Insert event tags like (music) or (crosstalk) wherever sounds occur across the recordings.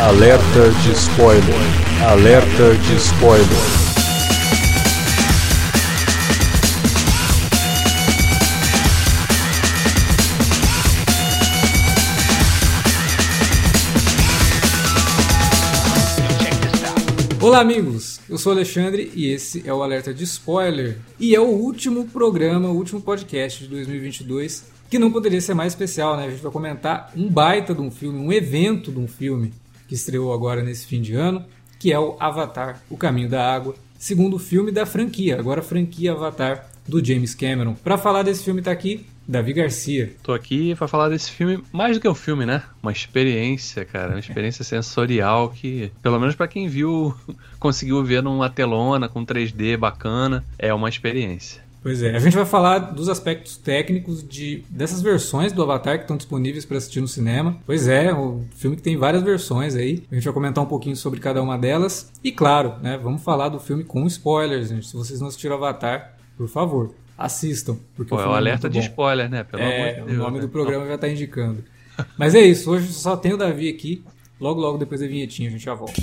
Alerta de spoiler. Alerta de spoiler. Olá, amigos! Eu sou Alexandre e esse é o Alerta de Spoiler. E é o último programa, o último podcast de 2022, que não poderia ser mais especial, né? A gente vai comentar um baita de um filme, um evento de um filme que estreou agora nesse fim de ano, que é o Avatar: O Caminho da Água, segundo filme da franquia, agora franquia Avatar do James Cameron. Para falar desse filme tá aqui Davi Garcia. Tô aqui para falar desse filme, mais do que um filme, né? Uma experiência, cara, uma experiência sensorial que, pelo menos para quem viu, (laughs) conseguiu ver numa telona com 3D bacana, é uma experiência. Pois é, a gente vai falar dos aspectos técnicos de dessas versões do Avatar que estão disponíveis para assistir no cinema. Pois é, o filme que tem várias versões aí. A gente vai comentar um pouquinho sobre cada uma delas. E claro, né, vamos falar do filme com spoilers, gente. Se vocês não assistiram Avatar, por favor, assistam. Porque Pô, é o alerta de spoiler, né? Pelo é, amor de Deus, o nome né? do programa já está indicando. (laughs) Mas é isso, hoje só tem o Davi aqui. Logo, logo depois da vinhetinha a gente já volta.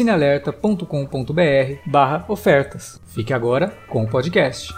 cinealerta.com.br barra ofertas. Fique agora com o podcast.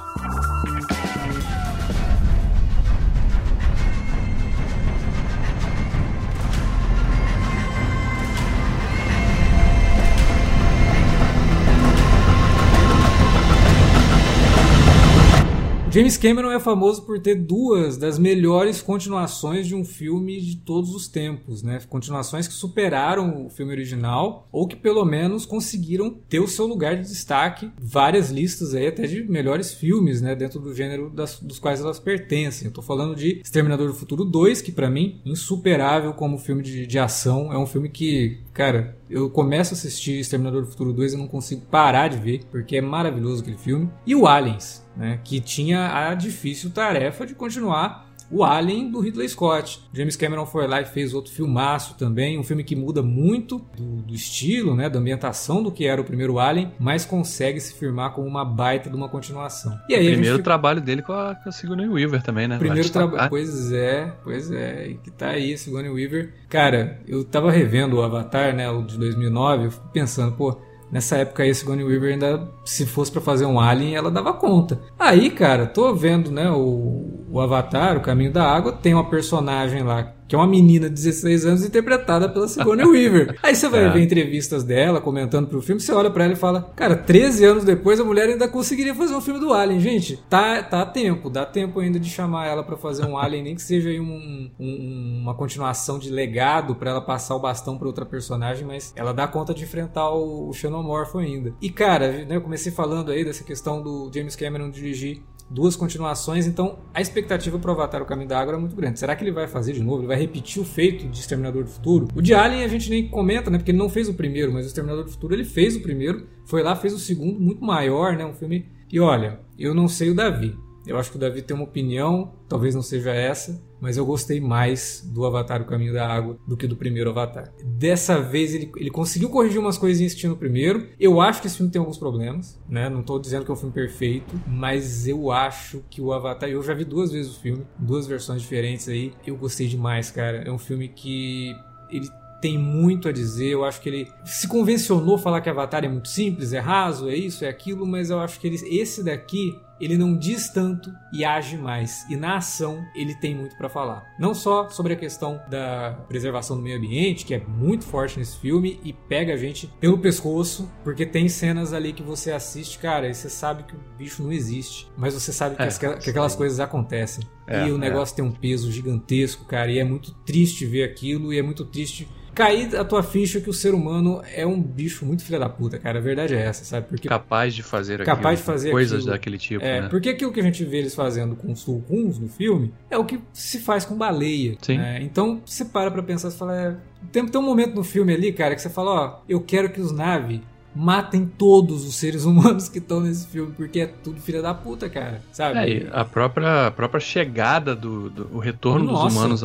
James Cameron é famoso por ter duas das melhores continuações de um filme de todos os tempos, né? Continuações que superaram o filme original ou que pelo menos conseguiram ter o seu lugar de destaque, várias listas aí até de melhores filmes, né, dentro do gênero das, dos quais elas pertencem. Eu tô falando de Exterminador do Futuro 2, que para mim insuperável como filme de, de ação, é um filme que, cara, eu começo a assistir Exterminador do Futuro 2 e não consigo parar de ver, porque é maravilhoso aquele filme. E o Aliens, né, que tinha a difícil tarefa de continuar o Alien do Ridley Scott. James Cameron foi lá e fez outro filmaço também, um filme que muda muito do, do, estilo, né, da ambientação do que era o primeiro Alien, mas consegue se firmar como uma baita de uma continuação. E aí, o primeiro gente... trabalho dele com a, com a Sigourney Weaver também, né? Primeiro trabalho, pois é, pois é, e que tá aí Sigourney Weaver. Cara, eu tava revendo o Avatar, né, o de 2009, eu fico pensando, pô, Nessa época aí, a Sigourney Weaver ainda, se fosse para fazer um Alien, ela dava conta. Aí, cara, tô vendo, né, o, o Avatar, o Caminho da Água, tem uma personagem lá que é uma menina de 16 anos interpretada pela Sigourney (laughs) Weaver. Aí você vai é. ver entrevistas dela comentando pro filme, você olha para ela e fala: "Cara, 13 anos depois a mulher ainda conseguiria fazer um filme do Alien, gente. Tá tá a tempo, dá tempo ainda de chamar ela para fazer um Alien, nem que seja um, um, uma continuação de legado para ela passar o bastão para outra personagem, mas ela dá conta de enfrentar o, o Xenomorpho ainda. E cara, né, eu comecei falando aí dessa questão do James Cameron dirigir duas continuações, então a expectativa para o Avatar O Caminho da Água era muito grande. Será que ele vai fazer de novo? Ele vai repetir o feito de Exterminador do Futuro? O de Alien a gente nem comenta, né? Porque ele não fez o primeiro, mas o Exterminador do Futuro ele fez o primeiro, foi lá, fez o segundo, muito maior, né? Um filme. E olha, eu não sei o Davi. Eu acho que o Davi tem uma opinião, talvez não seja essa, mas eu gostei mais do Avatar O Caminho da Água do que do primeiro Avatar. Dessa vez ele, ele conseguiu corrigir umas coisinhas que tinha no primeiro. Eu acho que esse filme tem alguns problemas, né? Não estou dizendo que é um filme perfeito, mas eu acho que o Avatar. Eu já vi duas vezes o filme, duas versões diferentes aí. Eu gostei demais, cara. É um filme que ele tem muito a dizer. Eu acho que ele se convencionou falar que Avatar é muito simples, é raso, é isso, é aquilo, mas eu acho que ele, esse daqui ele não diz tanto e age mais. E na ação ele tem muito para falar. Não só sobre a questão da preservação do meio ambiente, que é muito forte nesse filme e pega a gente pelo pescoço, porque tem cenas ali que você assiste, cara, e você sabe que o bicho não existe, mas você sabe que, É, as- que aquelas coisas acontecem. É, e o negócio tem um peso gigantesco, cara, e é muito triste ver aquilo, e é muito triste cair a tua ficha que o ser humano é um bicho muito filha da puta, cara. A verdade é essa, sabe? Porque Capaz de fazer Capaz aquilo, de fazer coisas aquilo. daquele tipo, é, né? porque aquilo que a gente vê eles fazendo com os tulkuns no filme é o que se faz com baleia. Sim. né? Então você para pra pensar e fala. É... Tem, tem um momento no filme ali, cara, que você fala: Ó, eu quero que os Na'vi matem todos os seres (laughs) humanos que estão nesse filme, porque é tudo filha da puta, cara. Sabe? É, a própria, a própria chegada do, do o retorno Nossa. dos humanos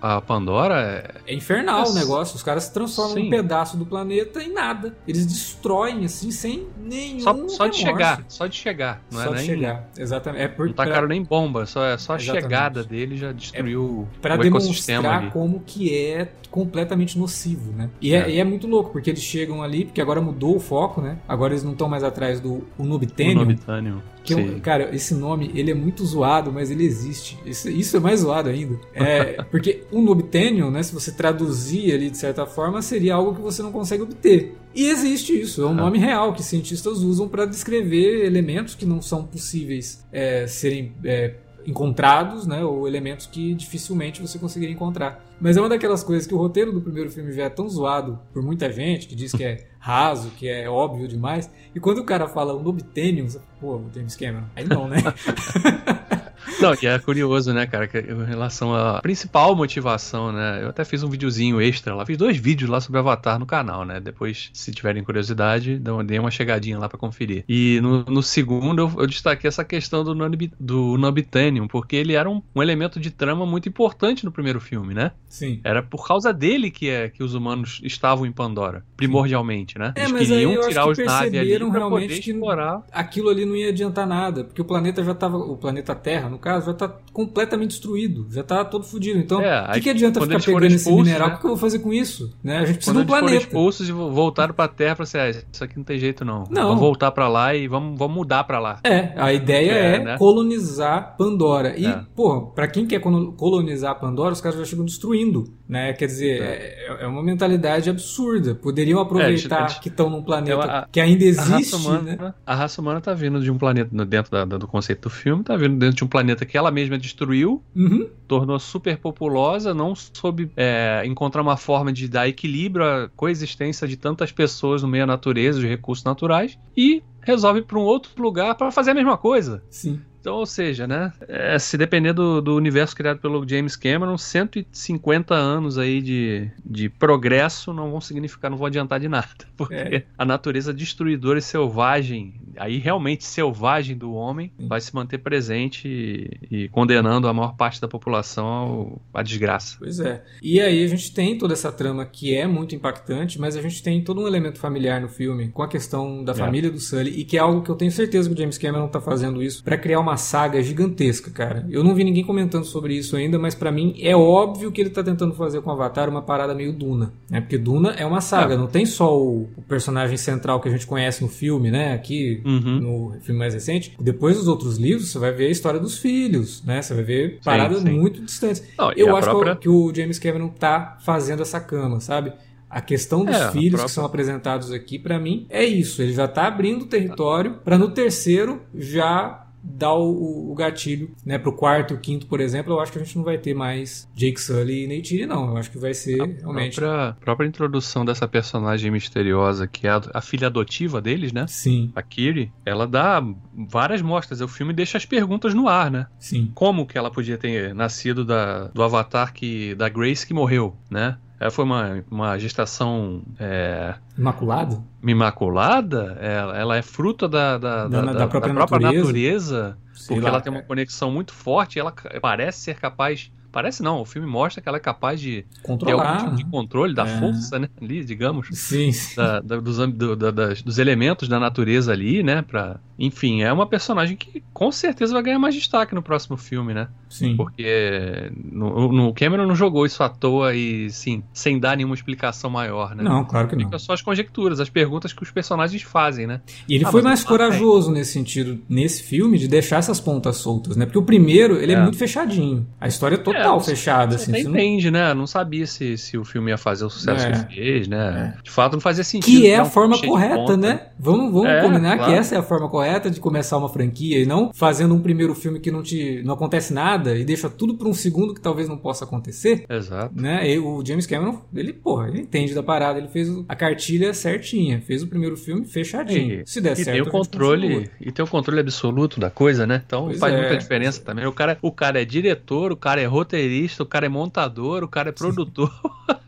à Pandora é, É infernal Nossa. o negócio. Os caras se transformam Sim. um pedaço do planeta em nada. Eles destroem, assim, sem nenhum. só, só de chegar, só de chegar, não só é de nem chegar. Exatamente. É por, não tacaram nem bomba, só é só a Exatamente. chegada dele já destruiu Pra o ecossistema demonstrar ali. como que é completamente nocivo, né? E é. É. e é muito louco, porque eles chegam ali, porque agora mudou o foco, né? Agora eles não estão mais atrás do Unobtainium. Nobitanium. Que cara, esse nome, ele é muito zoado, mas ele existe. Isso, isso é mais zoado ainda. É, (laughs) porque Unobtainium, né, se você traduzir ali de certa forma, seria algo que você não consegue obter. E existe isso, é um Ah. nome real que cientistas usam para descrever elementos que não são possíveis é, serem é, encontrados, né, ou elementos que dificilmente você conseguiria encontrar. Mas é uma daquelas coisas que o roteiro do primeiro filme já é tão zoado por muita gente, que diz que é raso, que é óbvio demais, e quando o cara fala Unobtainium, você, pô, o James Cameron, aí não, né? (laughs) Não, que é curioso, né, cara, que em relação à principal motivação, né? Eu até fiz um videozinho extra lá, fiz dois vídeos lá sobre Avatar no canal, né? Depois, se tiverem curiosidade, dê uma chegadinha lá pra conferir. E no, no segundo eu, eu destaquei essa questão do, Nobi- do Nobitanium, porque ele era um, um elemento de trama muito importante no primeiro filme, né? Sim. Era por causa dele que, é, que os humanos estavam em Pandora, primordialmente, né? É, Eles mas aí queriam eu acho tirar que os naves ali pra realmente poder que- explorar. Aquilo ali não ia adiantar nada, porque o planeta já estava, o planeta Terra, no caso, já está completamente destruído, já está todo fodido. Então, É, o que, aí, que adianta ficar pegando esse expulsos, mineral? né? O que eu vou fazer com isso? Né? A gente precisa Quando de um eles foram planeta. expulsos e vo- voltaram pra Terra, pra assim, ah, isso aqui não tem jeito não. Não. Vamos voltar pra lá e vamos, vamos mudar pra lá. É, a ideia é, É, né? colonizar Pandora. E, É. porra, pra quem quer colo- colonizar Pandora, os caras já chegam destruindo, né? Quer dizer, é, é uma mentalidade absurda. Poderiam aproveitar eles- que estão num planeta a- que ainda A raça, existe, humana, né? a raça humana tá vindo de um planeta, dentro da- do conceito do filme, tá vindo dentro de um planeta que ela mesma destruiu, Uhum. tornou super populosa, não soube é, encontrar uma forma de dar equilíbrio à coexistência de tantas pessoas no meio da natureza, de recursos naturais, e resolve para um outro lugar para fazer a mesma coisa. Sim. Então, ou seja, né? é, se depender do, do universo criado pelo James Cameron, 150 anos aí de, de progresso não vão significar, não vão adiantar de nada. (laughs) Porque É. a natureza destruidora e selvagem, aí realmente selvagem do homem, Sim. vai se manter presente e, e condenando a maior parte da população ao- à desgraça. Pois é. E aí a gente tem toda essa trama que é muito impactante, mas a gente tem todo um elemento familiar no filme com a questão da É. família do Sully e que é algo que eu tenho certeza que o James Cameron tá fazendo isso pra criar uma saga gigantesca, cara. Eu não vi ninguém comentando sobre isso ainda, mas pra mim é óbvio que ele tá tentando fazer com Avatar uma parada meio Duna, né? Porque Duna é uma saga, É. não tem só o, o personagem central que a gente conhece no filme, né? Aqui Uhum. no filme mais recente. Depois dos outros livros, você vai ver a história dos filhos, né? Você vai ver paradas sim. muito distantes. Não, Eu acho própria- que, o, James Cameron tá fazendo essa cama, sabe? A questão dos É, filhos própria- que são apresentados aqui, pra mim, é isso. Ele já tá abrindo o território pra no terceiro já dar o, o- gatilho, né? Pro quarto e o quinto, por exemplo, eu acho que a gente não vai ter mais Jake Sully e Neytiri, não. Eu acho que vai ser realmente. própria, própria introdução dessa personagem misteriosa, que é a, a filha adotiva deles, né? Sim, A Kiri, ela dá várias mostras. O filme deixa as perguntas no ar, né? sim. Como que ela podia ter nascido da, do avatar que, da Grace que morreu, né? Ela foi uma, uma gestação é, Imaculado? imaculada? Ela, ela é fruto da, da, Da- da própria natureza, natureza. Sei porque lá, ela tem uma conexão muito forte e ela parece ser capaz Parece não, o filme mostra que ela é capaz de Controlar. ter algum tipo de controle da É. força, né? Ali, digamos. Sim, sim. da- da- dos, do- da- das- dos elementos da natureza ali, né? Pra, enfim, é uma personagem que com certeza vai ganhar mais destaque no próximo filme, né? sim. Porque no, no Cameron não jogou isso à toa e, sim, sem dar nenhuma explicação maior, né? Não, claro que não. Fica só as conjecturas, as perguntas que os personagens fazem, né? E ele Ah, foi mais não corajoso nesse sentido, nesse filme, de deixar essas pontas soltas, né? Porque o primeiro, ele é, É. muito fechadinho. A história é total É, fechada, Você assim. você não- entende, né? Não sabia se, se o filme ia fazer o sucesso É. que fez, né? De fato, não fazia sentido. Que é dar a forma correta, ponta. né? Vamos, vamos É, combinar claro. que essa é a forma correta de começar uma franquia e não fazendo um primeiro filme que não te não acontece nada e deixa tudo para um segundo que talvez não possa acontecer. Exato. Né? E o James Cameron, ele, porra, ele entende da parada, ele fez a cartilha certinha, fez o primeiro filme fechadinho. E- Se der e certo, tem o controle e tem o controle absoluto da coisa, né? Então Pois faz é. muita diferença também. O cara, o cara é diretor, o cara é roteirista, o cara é montador, o cara é produtor. (laughs)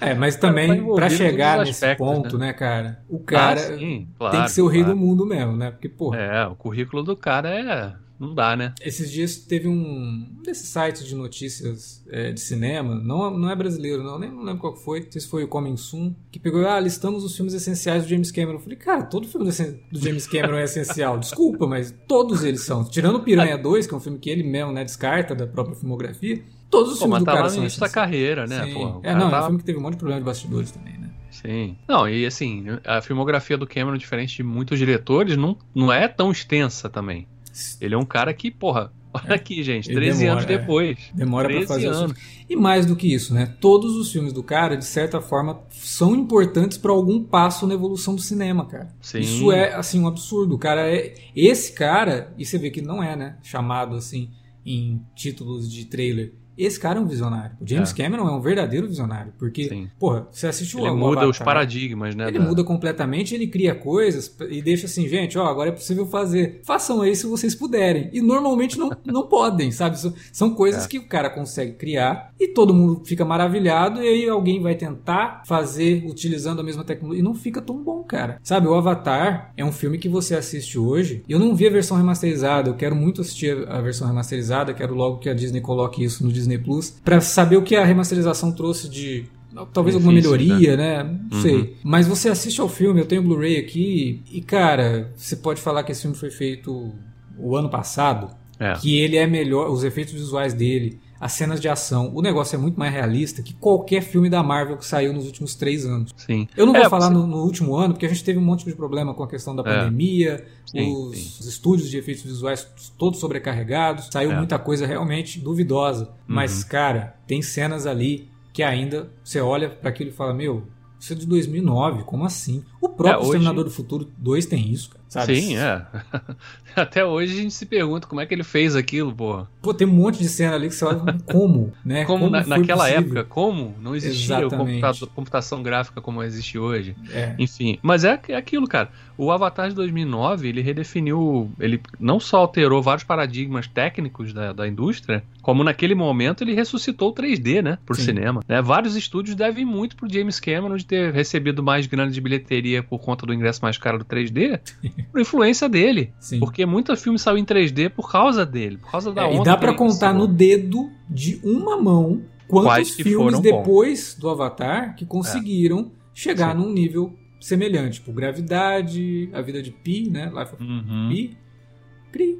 É, mas Tá também em todos chegar nesse aspectos, ponto, né? cara? O cara Ah, sim, claro, tem que ser o rei claro. do mundo mesmo, né? Porque, porra, É, o currículo do cara é não dá, né? Esses dias teve um desses sites de notícias é, de cinema, não, não é brasileiro, não, nem não lembro qual foi, não sei se foi o Coming Soon, que pegou, ah, listamos os filmes essenciais do James Cameron. Eu falei, cara, todo filme do, James Cameron é essencial, desculpa, mas todos eles são. Tirando o Piranha 2, que é um filme que ele mesmo né, descarta da própria filmografia, todos os Pô, filmes mas do tá cara lá são da carreira, né? O é, não, é tá- um filme que teve um monte de problema de bastidores também, né? Sim. Não, e assim, a filmografia do Cameron, diferente de muitos diretores, não, não é tão extensa também. Ele é um cara que, porra, olha aqui, gente, Ele 13 demora, anos é. depois. Demora pra 13 fazer os anos. filmes. E mais do que isso, né? Todos os filmes do cara, de certa forma, são importantes pra algum passo na evolução do cinema, cara. Sim. Isso é, assim, um absurdo. O cara é. Esse cara, e você vê que não é, né? Chamado assim em títulos de trailer. Esse cara é um visionário. O James É. Cameron é um verdadeiro visionário. Porque, Sim. porra, você assistiu Ele o muda Avatar, os paradigmas, né? ele da- muda completamente, ele cria coisas e deixa assim, gente, ó, agora é possível fazer. Façam aí se vocês puderem. E normalmente não, não (laughs) podem, sabe? São, são coisas É. que o cara consegue criar e todo mundo fica maravilhado e aí alguém vai tentar fazer utilizando a mesma tecnologia e não fica tão bom, cara. Sabe, o Avatar é um filme que você assiste hoje. Eu não vi a versão remasterizada, eu quero muito assistir a versão remasterizada, quero logo que a Disney coloque isso no Disney Plus, pra saber o que a remasterização trouxe de talvez alguma Benefícios, melhoria, né? Não Uhum. sei. Mas você assiste ao filme, eu tenho o Blu-ray aqui, e cara, você pode falar que esse filme foi feito o ano passado, É. que ele é melhor, os efeitos visuais dele, as cenas de ação, o negócio é muito mais realista que qualquer filme da Marvel que saiu nos últimos três anos. Sim. Eu não vou É, falar você- no, no último ano, porque a gente teve um monte de problema com a questão da É. pandemia, Sim, os, sim. os estúdios de efeitos visuais todos sobrecarregados, saiu É. Uhum. muita coisa realmente duvidosa. Mas, cara, tem cenas ali que ainda você olha para aquilo e fala: Meu, isso é de 2009, como assim? O próprio É, hoje- Exterminador do Futuro 2 tem isso, cara. Sabe? Sim, é. (laughs) Até hoje a gente se pergunta como é que ele fez aquilo, pô. Pô, tem um monte de cena ali que você olha como, (laughs) né? Como, na- foi naquela possível? época, como não existia computador- computação gráfica como existe hoje. É. Enfim, mas é, é aquilo, cara. O Avatar de 2009, ele redefiniu, ele não só alterou vários paradigmas técnicos da, da indústria, como naquele momento ele ressuscitou o 3D, né, pro Sim. cinema. Né? Vários estúdios devem muito pro James Cameron de ter recebido mais grana de bilheteria por conta do ingresso mais caro do 3D, (laughs) por influência dele. Sim. Porque muito filme saiu em 3D por causa dele, por causa da É, onda. e dá ele contar no dedo de uma mão Quais quantos que filmes depois do Avatar que conseguiram chegar Sim. num nível semelhante. Tipo, Gravidade, A Vida de Pi, né? Life of Uhum. Pi. Cri,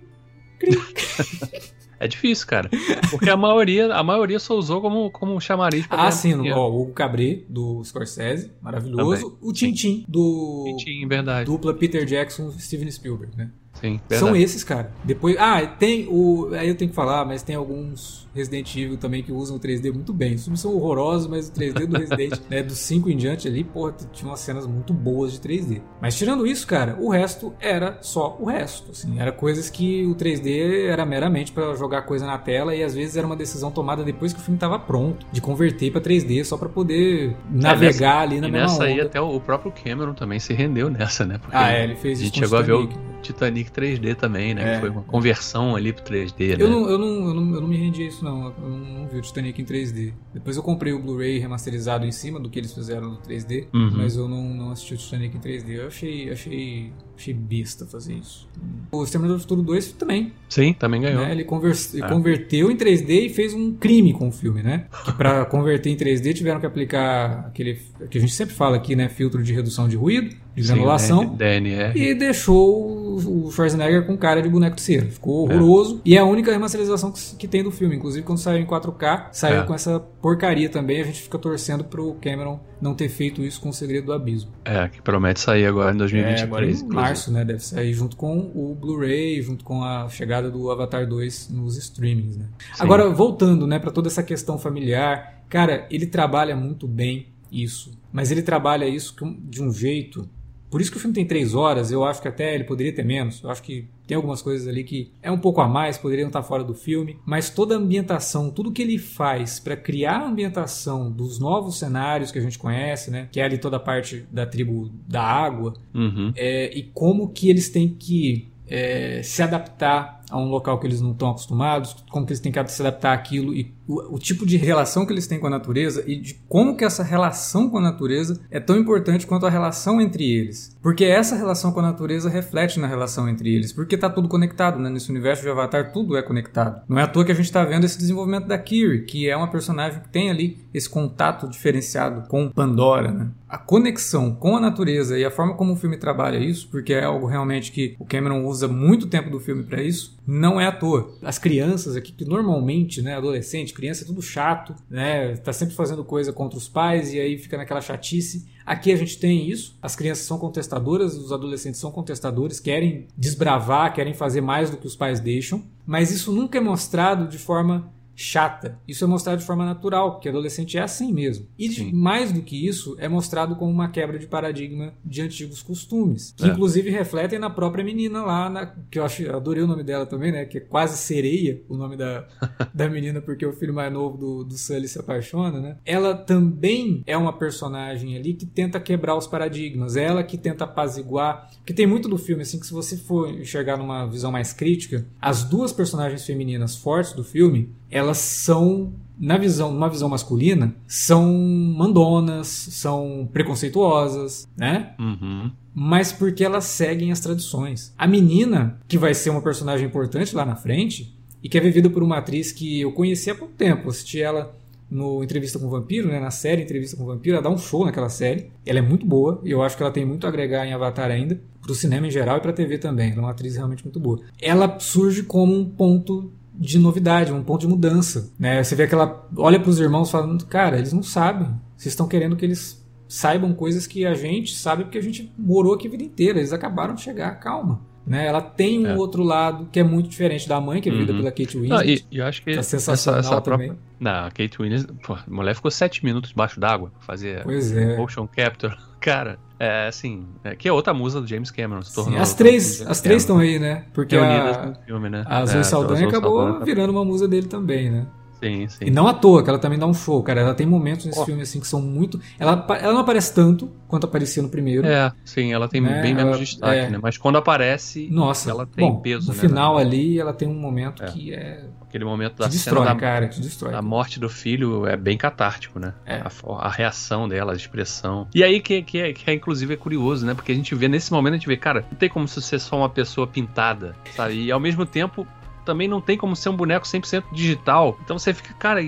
cri. (laughs) É difícil, cara. Porque a maioria, a maioria só usou como, como chamariz pra Ah, sim, ó, o Cabré, do Scorsese, maravilhoso. O Tintin, do Sim, verdade. dupla Peter Jackson Steven Spielberg, né? Sim, São esses, cara. Depois, ah, tem o, aí eu tenho que falar, mas tem alguns Resident Evil também que usam o 3D muito bem. Os filmes são horrorosos, mas o 3D do Resident, (laughs) né, do 5 em diante ali, porra, tinha umas cenas muito boas de 3D. Mas tirando isso, cara, o resto era só o resto, assim, era coisas que o 3D era meramente pra jogar coisa na tela e às vezes era uma decisão tomada depois que o filme tava pronto, de converter pra 3D só pra poder navegar ali na E mesma nessa aí onda. até o próprio Cameron também se rendeu nessa, né? Porque Ah, é, ele fez a gente chegou a ver o, Titanic. Titanic 3D também, né? É. Que foi uma conversão ali pro 3D, né? Eu não, eu, não, eu, não, eu não me rendi a isso, não. Eu não, não vi o Titanic em 3D. Depois eu comprei o Blu-ray remasterizado em cima do que eles fizeram no 3D, Uhum. mas eu não, não assisti o Titanic em 3D. Eu achei, achei, achei besta fazer isso. O Exterminador do Futuro 2 também. Sim, também ganhou. né? Ele, convers- ele É. converteu em 3D e fez um crime com o filme, né? Que pra (laughs) converter em 3D tiveram que aplicar aquele que a gente sempre fala aqui, né? Filtro de redução de ruído, de granulação. DNR. E deixou o Schwarzenegger com cara de boneco de cera. Ficou É. horroroso. E é a única remasterização que, que tem do filme. Inclusive, quando saiu em 4K, saiu É. com essa porcaria também. A gente fica torcendo pro Cameron não ter feito isso com o Segredo do Abismo. É, que promete sair agora em 2023. É, agora em março, né? Deve sair junto com o Blu-ray, junto com a chegada do Avatar 2 nos streamings, né? Sim. Agora, voltando, né, para toda essa questão familiar, cara, ele trabalha muito bem isso. Mas ele trabalha isso de um jeito. Por isso que o filme tem três horas, eu acho que até ele poderia ter menos. Eu acho que tem algumas coisas ali que é um pouco a mais, poderiam estar fora do filme. Mas toda a ambientação, tudo que ele faz para criar a ambientação dos novos cenários que a gente conhece, né? Que é ali toda a parte da tribo da água, Uhum. é, e como que eles têm que é, se adaptar a um local que eles não estão acostumados, como que eles têm que se adaptar àquilo e o, o tipo de relação que eles têm com a natureza e de como que essa relação com a natureza é tão importante quanto a relação entre eles. Porque essa relação com a natureza reflete na relação entre eles, porque tá tudo conectado, né? Nesse universo de Avatar tudo é conectado. Não é à toa que a gente está vendo esse desenvolvimento da Kiri, que é uma personagem que tem ali esse contato diferenciado com Pandora, né? A conexão com a natureza e a forma como o filme trabalha isso, porque é algo realmente que o Cameron usa muito tempo do filme para isso, não é à toa. As crianças aqui, que normalmente, né, adolescente, criança é tudo chato, né, tá sempre fazendo coisa contra os pais e aí fica naquela chatice. Aqui a gente tem isso, as crianças são contestadoras, os adolescentes são contestadores, querem desbravar, querem fazer mais do que os pais deixam, mas isso nunca é mostrado de forma chata. Isso é mostrado de forma natural, porque adolescente é assim mesmo. E de- mais do que isso, é mostrado como uma quebra de paradigma de antigos costumes, que É. inclusive refletem na própria menina lá, na- que eu acho, eu adorei o nome dela também, né? Que é quase sereia o nome da, (laughs) da menina, porque o filho mais novo do, do Sully se apaixona, né? Ela também é uma personagem ali que tenta quebrar os paradigmas, ela que tenta apaziguar, que tem muito do filme, assim, que se você for enxergar numa visão mais crítica, as duas personagens femininas fortes do filme, elas são na visão, numa visão masculina, são mandonas, são preconceituosas, né? Uhum. mas porque elas seguem as tradições. A menina, que vai ser uma personagem importante lá na frente, e que é vivida por uma atriz que eu conheci há pouco tempo, assisti ela no Entrevista com o Vampiro, né, na série Entrevista com o Vampiro, ela dá um show naquela série, ela é muito boa, e eu acho que ela tem muito a agregar em Avatar ainda, pro cinema em geral e pra TV também, ela é uma atriz realmente muito boa. Ela surge como um ponto de novidade, um ponto de mudança, né? Você vê que ela olha pros irmãos falando, cara, eles não sabem, vocês estão querendo que eles saibam coisas que a gente sabe porque a gente morou aqui a vida inteira. Eles acabaram de chegar, calma. Né? Ela tem um É. outro lado que é muito diferente da mãe, que é vivida Uhum. pela Kate Ah, Winslet. e, e eu acho que Tá essa, sensacional essa também. própria. Não, a Kate Winslet, pô, a mulher ficou sete minutos debaixo d'água pra fazer Pois é. motion capture. (laughs) Cara, é assim, é, que é outra musa do James Cameron. Se Sim, tornou as outra três, as três estão aí, né? Porque reunidas a, no filme, né? a Zoe É, Saldanha Zoe acabou tá- virando uma musa dele também, né? Sim, sim. E não à toa, que ela também dá um show, cara. Ela tem momentos nesse Ó. filme assim que são muito. Ela, ela não aparece tanto quanto aparecia no primeiro. É, sim, ela tem Né, bem menos ela- destaque, é. né? Mas quando aparece, Nossa, ela tem bom, peso, no né? final ali ela tem um momento É. que é Aquele momento da destrói, cena da, cara, destrói. a morte do filho é bem catártico, né? É. A, a reação dela, a expressão. E aí que, que, é, que é, inclusive, é curioso, né? Porque a gente vê, nesse momento, a gente vê, cara, não tem como ser só uma pessoa pintada, sabe? E ao mesmo tempo, também não tem como ser um boneco 100% digital. Então você fica, cara,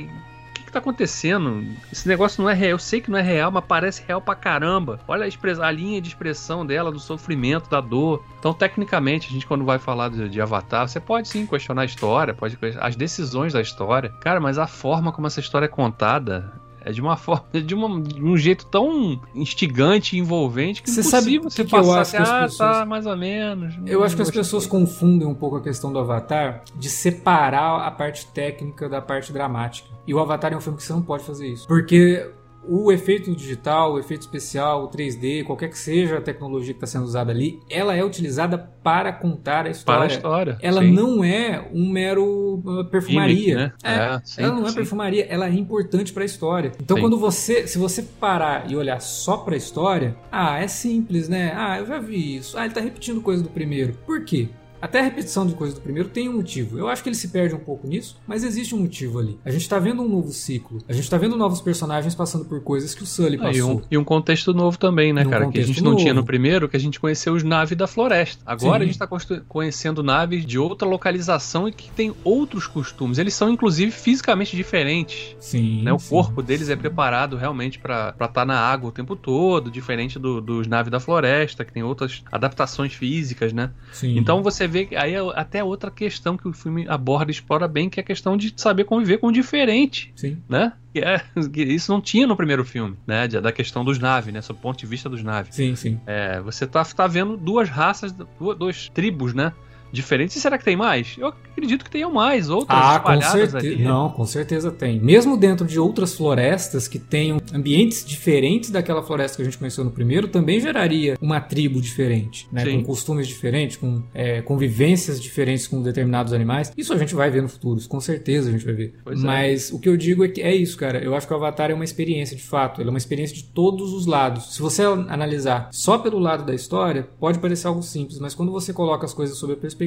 tá acontecendo? Esse negócio não é real. Eu sei que não é real, mas parece real pra caramba. Olha a, express- a linha de expressão dela, do sofrimento, da dor. Então, tecnicamente, a gente, quando vai falar de, de Avatar, você pode sim questionar a história, pode as decisões da história. Cara, mas a forma como essa história é contada. É de uma (laughs) forma, de, uma- de um jeito tão instigante e envolvente que Você é o você que que eu passar acho que as ah, pessoas- tá mais ou menos. Eu acho que as pessoas gostei." confundem um pouco a questão do Avatar de separar a parte técnica da parte dramática. E o Avatar é um filme que você não pode fazer isso. Porque o efeito digital, o efeito especial, o 3D, qualquer que seja a tecnologia que está sendo usada ali, ela é utilizada para contar a história. Para a história. Ela sim. não é um mero uh, perfumaria. Gimmick, né? É, É, sim, ela não é sim. perfumaria, ela é importante para a história. Então, quando você, se você parar e olhar só para a história, ah, é simples, né? Ah, eu já vi isso. Ah, ele tá repetindo coisa do primeiro. Por quê? Até a repetição de coisas do primeiro tem um motivo. Eu acho que ele se perde um pouco nisso, mas existe um motivo ali. A gente tá vendo um novo ciclo. A gente tá vendo novos personagens passando por coisas que o Sully Ah, e, passou. um, e um contexto novo também, né, E um cara? Que a gente não tinha novo. no primeiro, que a gente conheceu os naves da floresta. Agora Sim. a gente tá conhecendo naves de outra localização e que tem outros costumes. Eles são, inclusive, fisicamente diferentes. Sim. né? O sim. corpo deles é preparado realmente pra estar na água o tempo todo, diferente do- dos naves da floresta, que tem outras adaptações físicas, né? Sim. Então você que aí é até outra questão que o filme aborda e explora bem, que é a questão de saber conviver com o diferente, Sim. né? Que é, (laughs) que isso não tinha no primeiro filme, né? Da questão dos naves, né? Sob o ponto de vista dos naves. Sim, sim. É, você tá, tá vendo duas raças, duas, duas tribos, né? Diferentes. E será que tem mais? Eu acredito que tenham mais, outras Ah, com certeza. ali. Não, com certeza tem. Mesmo dentro de outras florestas que tenham ambientes diferentes daquela floresta que a gente conheceu no primeiro, também geraria uma tribo diferente, né? Sim. Com costumes diferentes, com é, convivências diferentes com determinados animais. Isso a gente vai ver no futuro, com certeza a gente vai ver. Pois é. Mas o que eu digo é que é isso, cara. Eu acho que o Avatar é uma experiência de fato. Ele é uma experiência de todos os lados. Se você analisar só pelo lado da história, pode parecer algo simples, mas quando você coloca as coisas sob a perspectiva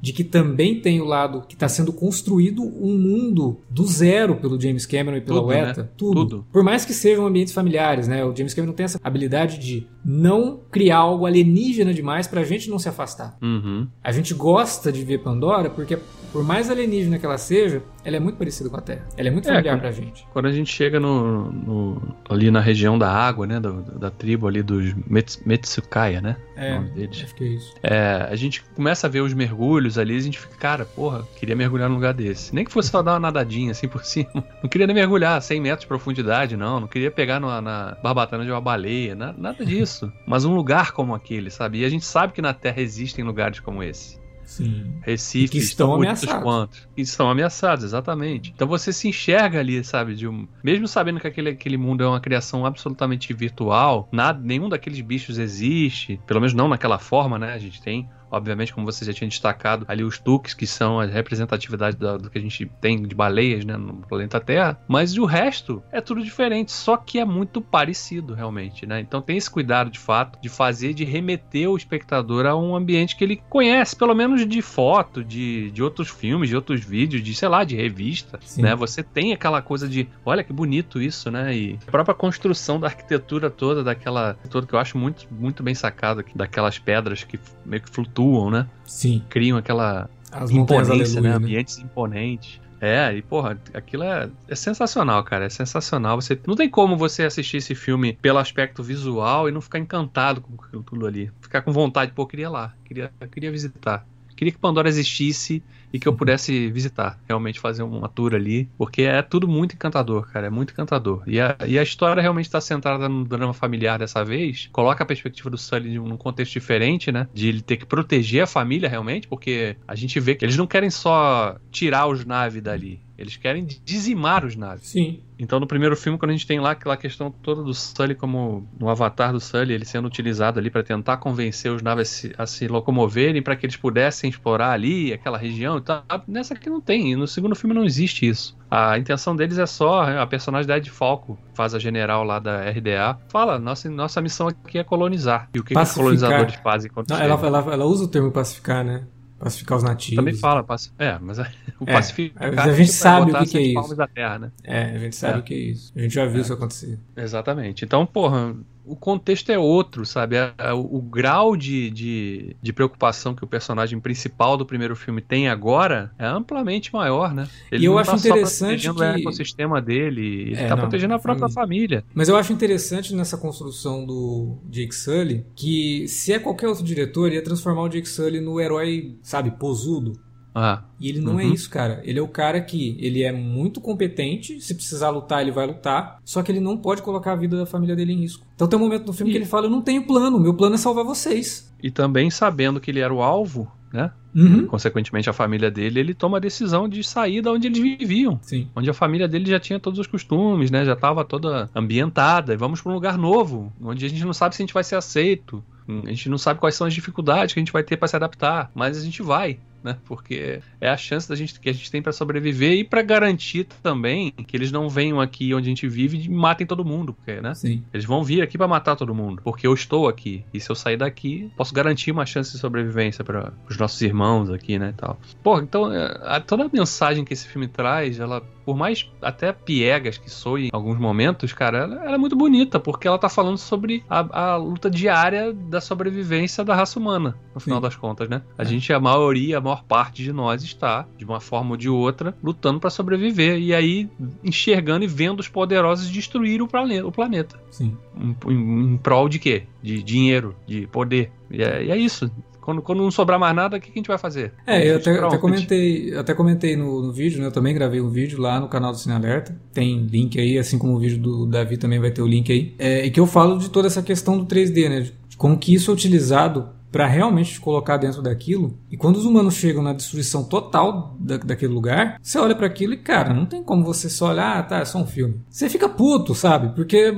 de que também tem o lado que está sendo construído um mundo do zero pelo James Cameron e pela Tudo, né? Weta, tudo. Tudo. Por mais que sejam ambientes familiares, né? O James Cameron tem essa habilidade de não criar algo alienígena demais pra gente não se afastar. Uhum. A gente gosta de ver Pandora porque, por mais alienígena que ela seja, ela é muito parecida com a Terra. Ela é muito É, familiar com- pra gente. Quando a gente chega no, no- ali na região da água, né? do- da tribo ali dos Mets- Metsukaya, né? É, o nome deles. acho que é isso. É, a gente começa a ver os mergulhos ali e a gente fica, cara, porra, queria mergulhar num lugar desse. Nem que fosse só dar uma nadadinha assim por (laughs) cima. Não queria nem mergulhar 100 metros de profundidade, não. Não queria pegar numa- na barbatana de uma baleia, na- nada disso. Mas um lugar como aquele, sabe? E a gente sabe que na Terra existem lugares como esse. Sim. Recife, E que estão ameaçados. quanto. Que estão ameaçados, exatamente. Então você se enxerga ali, sabe, de um. Mesmo sabendo que aquele, aquele mundo é uma criação absolutamente virtual, nada, nenhum daqueles bichos existe, pelo menos não naquela forma, né? A gente tem. Obviamente, como você já tinha destacado, ali os tuques, que são a representatividade da- do que a gente tem de baleias né, no planeta Terra. Mas o resto é tudo diferente, só que é muito parecido, realmente, né? Então tem esse cuidado, de fato, de fazer, de remeter o espectador a um ambiente que ele conhece, pelo menos de foto, de, de outros filmes, de outros vídeos, de, sei lá, de revista, Sim. né? Você tem aquela coisa de, olha que bonito isso, né? E a própria construção da arquitetura toda, daquela, toda que eu acho muito, muito bem sacada, daquelas pedras que meio que flutuam, né? Sim. Criam aquela As imponência, né? aleluia, né? Ambientes imponentes. É, e porra, aquilo é, é sensacional, cara. É sensacional. Você não tem como você assistir esse filme pelo aspecto visual e não ficar encantado com aquilo tudo ali. Ficar com vontade, pô, queria ir lá, queria, queria visitar. Queria que Pandora existisse e que eu pudesse visitar, realmente fazer uma tour ali, porque é tudo muito encantador, cara, é muito encantador. E a, e a história realmente está centrada no drama familiar dessa vez, coloca a perspectiva do Sully num contexto diferente, né, de ele ter que proteger a família realmente, porque a gente vê que eles não querem só tirar os naves dali, eles querem dizimar os naves. Sim. Então, no primeiro filme, quando a gente tem lá aquela questão toda do Sully como no avatar do Sully, ele sendo utilizado ali para tentar convencer os naves a se, a se locomoverem para que eles pudessem explorar ali aquela região e tal. Nessa aqui não tem. E no segundo filme não existe isso. A intenção deles é só a personagem da Ed Falco, faz a general lá da RDA, fala: nossa, nossa missão aqui é colonizar. E o que, que os colonizadores fazem quando Não, ela, ela, ela usa o termo pacificar, né? Pacificar os nativos. Também fala, paci- é, mas é, o É, pacificar. a gente é sabe o que que é isso. terra, né? É, a gente sabe É. o que é isso. A gente já viu isso acontecer. Exatamente. Então, porra, o contexto é outro, sabe? O, o grau de, de, de preocupação que o personagem principal do primeiro filme tem agora é amplamente maior, né? Ele E eu não acho tá só interessante protegendo que- o ecossistema dele, ele É, tá não, protegendo a própria família. Mas eu acho interessante nessa construção do Jake Sully que se é qualquer outro diretor, ia transformar o Jake Sully no herói, sabe, posudo. Ah, E ele não é Uhum. isso, cara. Ele é o cara que ele é muito competente, se precisar lutar, ele vai lutar, só que ele não pode colocar a vida da família dele em risco. Então tem um momento no filme E- que ele fala: Eu não tenho plano, meu plano é salvar vocês. e também sabendo que ele era o alvo, né? Uhum. Consequentemente, a família dele, ele toma a decisão de sair da onde eles viviam. Sim. Onde a família dele já tinha todos os costumes, né? Já estava toda ambientada. E vamos para um lugar novo, onde a gente não sabe se a gente vai ser aceito. A gente não sabe quais são as dificuldades que a gente vai ter para se adaptar, mas a gente vai né? Porque é a chance da gente, que a gente tem para sobreviver e para garantir também que eles não venham aqui onde a gente vive e matem todo mundo, porque, né? Sim. Eles vão vir aqui para matar todo mundo, porque eu estou aqui. E se eu sair daqui, posso garantir uma chance de sobrevivência para os nossos irmãos aqui, né, e tal. Pô, então é, a, toda a mensagem que esse filme traz, ela por mais até piegas que soe em alguns momentos, cara, ela, ela, é muito bonita, porque ela tá falando sobre a, a, luta diária da sobrevivência da raça humana, no final Sim. das contas, né? A é. gente, a maioria, a maior parte de nós está, de uma forma ou de outra, lutando para sobreviver. E aí, enxergando e vendo os poderosos destruir o, plane o planeta. Sim. Em, em, em, prol de quê? De dinheiro, de poder. E é, e é isso. Quando, quando não sobrar mais nada, o que a gente vai fazer? É, eu até, até, comentei, até comentei no, no, vídeo, né? Eu também gravei um vídeo lá no canal do Cine Alerta. Tem link aí, assim como o vídeo do Davi também vai ter o link aí. É, e que eu falo de toda essa questão do 3D, né? De como que isso é utilizado para realmente te colocar dentro daquilo. E quando os humanos chegam na destruição total da, daquele lugar, você olha para aquilo e, cara, não tem como você só olhar, ah, tá, é só um filme. Você fica puto, sabe? Porque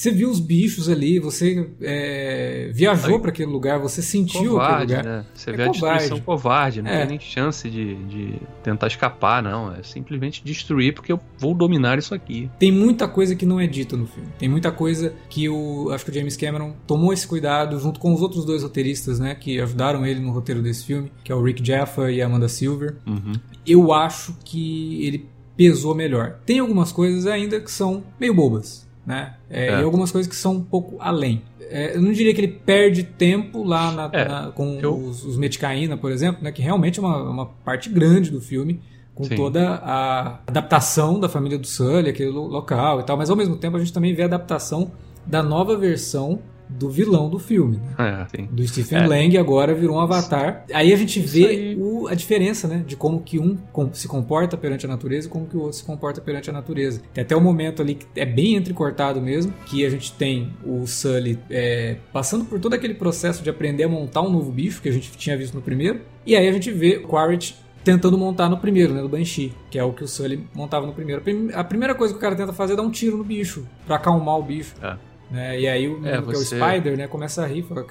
você viu os bichos ali, você é, viajou para aquele lugar, você sentiu covarde, aquele lugar. Né? Você é vê covarde. a destruição covarde, não é. tem nem chance de, de, tentar escapar, não. É simplesmente destruir porque eu vou dominar isso aqui. Tem muita coisa que não é dita no filme. Tem muita coisa que o acho que o James Cameron tomou esse cuidado junto com os outros dois roteiristas, né, que ajudaram ele no roteiro desse filme, que é o Rick Jaffa e a Amanda Silver. Uhum. Eu acho que ele pesou melhor. Tem algumas coisas ainda que são meio bobas né? É, é. E algumas coisas que são um pouco além. É, eu não diria que ele perde tempo lá na, é, na, com eu... os, os Medicaína, por exemplo, né? Que realmente é uma, uma parte grande do filme com Sim. toda a adaptação da família do Sully, aquele local e tal, mas ao mesmo tempo a gente também vê a adaptação da nova versão do vilão do filme, né? é, do Stephen é. Lang agora virou um avatar. Aí a gente vê o, a diferença, né, de como que um se comporta perante a natureza e como que o outro se comporta perante a natureza. Tem até o um momento ali que é bem entrecortado mesmo, que a gente tem o Sully é, passando por todo aquele processo de aprender a montar um novo bicho que a gente tinha visto no primeiro, e aí a gente vê o Quaritch tentando montar no primeiro, né, do Banshee, que é o que o Sully montava no primeiro. A primeira coisa que o cara tenta fazer é dar um tiro no bicho, para acalmar o bicho. É. Né? E aí o, é, você... que é o Spider, né, começa a rir, fala,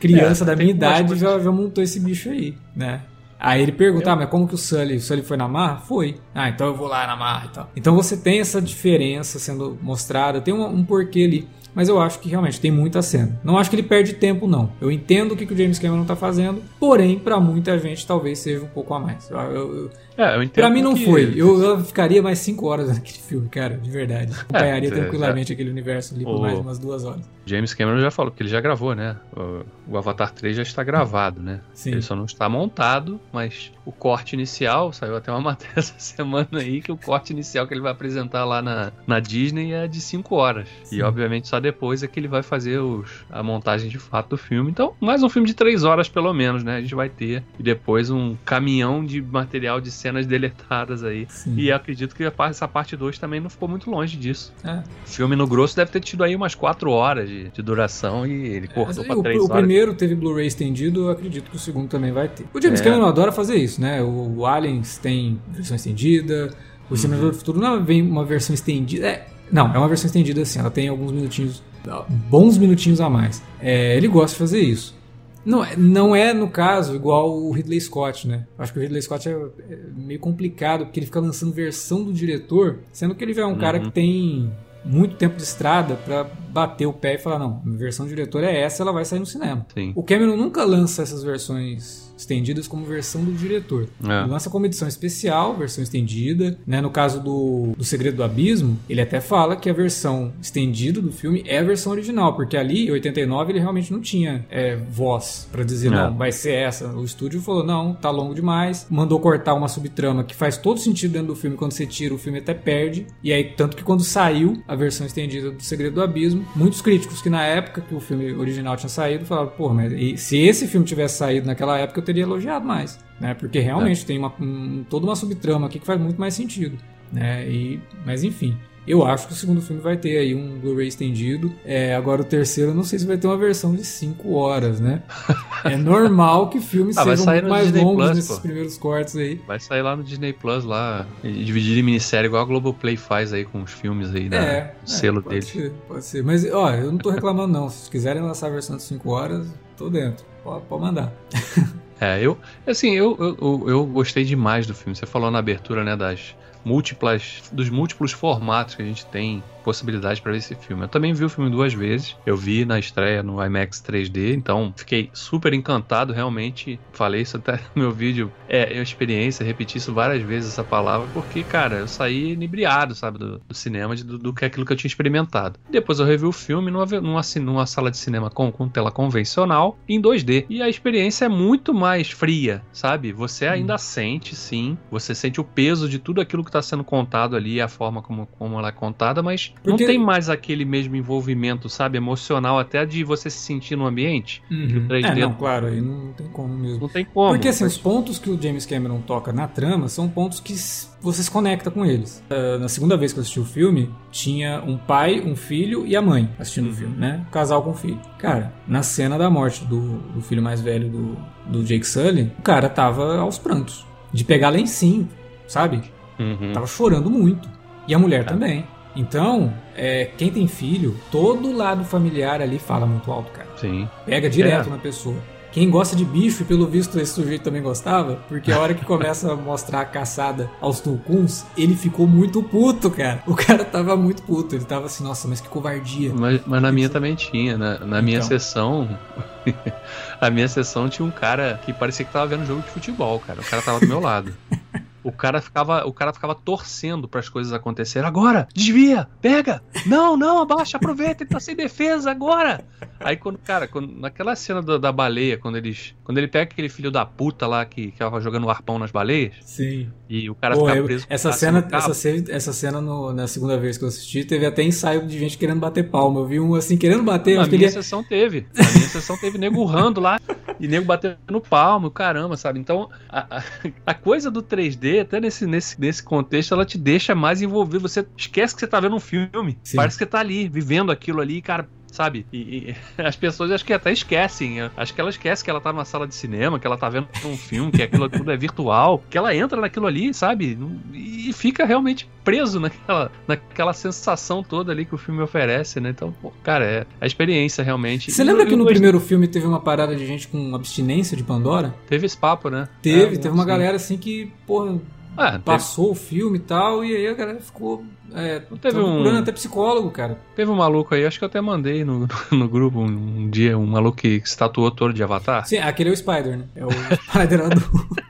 criança é, da minha idade já, já montou esse bicho aí, né? Aí ele pergunta, eu... ah, mas como que o Sully, o Sully foi na marra? Foi. Ah, então eu vou lá na marra e tal. Então você tem essa diferença sendo mostrada, tem um, um porquê ali mas eu acho que realmente tem muita cena. Não acho que ele perde tempo, não. Eu entendo o que, que o James Cameron está fazendo, porém, para muita gente talvez seja um pouco a mais. Eu, eu, é, eu entendo. Pra mim não que... foi. Eu, eu, ficaria mais 5 horas (laughs) naquele filme, cara, de verdade. Acompanharia é, tranquilamente aquele universo ali por o... mais umas duas horas. James Cameron já falou, porque ele já gravou, né? O, o Avatar 3 já está gravado, né? Sim. Ele só não está montado, mas o corte inicial, saiu até uma (laughs) matéria essa semana aí, que o corte inicial que ele vai apresentar lá na, na Disney é de 5 horas. Sim. E obviamente só depois é que ele vai fazer os, a montagem de fato do filme. Então, mais um filme de 3 horas pelo menos, né? A gente vai ter. E depois um caminhão de material de cenas deletadas aí. Sim. E acredito que essa parte 2 também não ficou muito longe disso. É. O filme no grosso deve ter tido aí umas 4 horas de, de, duração e ele cortou é, pra 3 horas. O primeiro teve Blu-ray estendido, eu acredito que o segundo também vai ter. O James é. Cameron adora fazer isso, né? O, o Aliens tem versão estendida, o Exterminador uhum. do Futuro não vem uma versão estendida. É, não, é uma versão estendida assim, ela tem alguns minutinhos, bons minutinhos a mais. É, ele gosta de fazer isso. Não, não é, no caso, igual o Ridley Scott, né? Acho que o Ridley Scott é, é meio complicado, porque ele fica lançando versão do diretor, sendo que ele é um uhum. cara que tem muito tempo de estrada para bater o pé e falar: não, a versão diretor é essa, ela vai sair no cinema. Sim. O Cameron nunca lança essas versões estendidas como versão do diretor. É. Lança como edição especial, versão estendida. Né? No caso do, do Segredo do Abismo, ele até fala que a versão estendida do filme é a versão original, porque ali, em 89, ele realmente não tinha é, voz para dizer, é. não, vai ser essa. O estúdio falou, não, tá longo demais. Mandou cortar uma subtrama que faz todo sentido dentro do filme. Quando você tira, o filme até perde. E aí, tanto que quando saiu a versão estendida do Segredo do Abismo, muitos críticos que na época que o filme original tinha saído falaram, pô, mas se esse filme tivesse saído naquela época, eu teria elogiado mais, né? Porque realmente é. tem uma, um, toda uma subtrama aqui que faz muito mais sentido, né? E, mas enfim, Eu acho que o segundo filme vai ter aí um Blu-ray estendido. É, agora o terceiro, não sei se vai ter uma versão de 5 horas, né? (laughs) É normal que filmes Ah, sejam mais Disney longos Plus, nesses pô. primeiros cortes aí. Vai sair lá no Disney Plus lá, e dividir em minissérie, igual a Globoplay faz aí com os filmes aí, da, É, selo é, pode deles. Ser, pode ser. Mas, ó, eu não tô reclamando, não. Se quiserem lançar a versão de 5 horas, tô dentro. Pode, pode mandar. (laughs) É, eu, assim, eu, eu, eu, gostei demais do filme. Você falou na abertura, né, das múltiplas, dos múltiplos formatos que a gente tem possibilidade para ver esse filme. Eu também vi o filme duas vezes. Eu vi na estreia no IMAX 3D, então fiquei super encantado, realmente. Falei isso até (laughs) no meu vídeo. É, é uma experiência, repeti isso várias vezes essa palavra, porque, cara, eu saí inebriado, sabe, do, do cinema, de, do, do que aquilo que eu tinha experimentado. Depois eu revi o filme numa, numa, numa sala de cinema com, com tela convencional em 2D. E a experiência é muito mais fria, sabe? Você ainda sente, sim, você sente o peso de tudo aquilo que está sendo contado ali, a forma como, como ela é contada, mas não Porque- tem mais aquele mesmo envolvimento, sabe, emocional, até de você se sentir no ambiente. Uhum. 3D É, não, claro, aí não tem como mesmo. Não tem como. Porque assim, os pontos que o James Cameron toca na trama são pontos que você se conecta com eles. Ah, na segunda vez que eu assisti o filme, tinha um pai, um filho e a mãe assistindo o filme, né? Um casal com filho. Cara, na cena da morte do, do filho mais velho do, do Jake Sully, o cara tava aos prantos. De pegar lencinho, sabe? Uhum. Tava chorando muito. E a mulher também. Então, é, quem tem filho, todo lado familiar ali fala muito alto, cara. Sim. Pega direto É. na pessoa. Quem gosta de bicho, e pelo visto esse sujeito também gostava, porque a hora que começa a mostrar a caçada aos tulcuns, ele ficou muito puto, cara. O cara tava muito puto. Ele tava assim, nossa, mas que covardia. Mas, mas na minha também tinha. Na, na minha Então. sessão. (laughs) a minha sessão tinha um cara que parecia que tava vendo jogo de futebol, cara. O cara tava do meu lado. (laughs) O cara ficava, o cara ficava torcendo para as coisas acontecerem. Agora, desvia, pega. Não, não, abaixa, aproveita, ele tá sem defesa agora. Aí quando, cara, quando, naquela cena da, da baleia, quando eles, quando ele pega aquele filho da puta lá que, que tava jogando arpão nas baleias Sim. e o cara Pô, fica preso essa braço cena, essa cena, essa cena no- na segunda vez que eu assisti, teve até ensaio de gente querendo bater palma. Eu vi um assim, querendo bater, Na minha ele ia- sessão teve. Na minha sessão teve nego urrando lá e nego batendo palmo, caramba, sabe? Então, a, a, a coisa do 3D, até nesse, nesse, nesse contexto, ela te deixa mais envolvido. Você esquece que você tá vendo um filme. Sim. Parece que você tá ali, vivendo aquilo ali, cara. Sabe? E, e (laughs) as pessoas acho que até esquecem. Acho que ela esquece que ela tá numa sala de cinema, que ela tá vendo um filme, que aquilo tudo é virtual, que ela entra naquilo ali, sabe? E fica realmente preso naquela, naquela sensação toda ali que o filme oferece, né? Então, pô, cara, é a experiência realmente. Você lembra que no primeiro filme teve uma parada de gente com abstinência de Pandora? Teve esse papo, né? Teve, É, teve uma sim. galera assim que, porra, Ah, teve, passou o filme e tal, e aí a galera ficou. É, teve tava um- procurando até psicólogo, cara. teve um maluco aí, acho que eu até mandei no, (laughs) no grupo um, um dia, um maluco que se tatuou todo de avatar, Sim, aquele é o Spider, né? É o (laughs) Spider adulto. (laughs)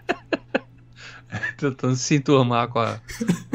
tentando se enturmar com, a,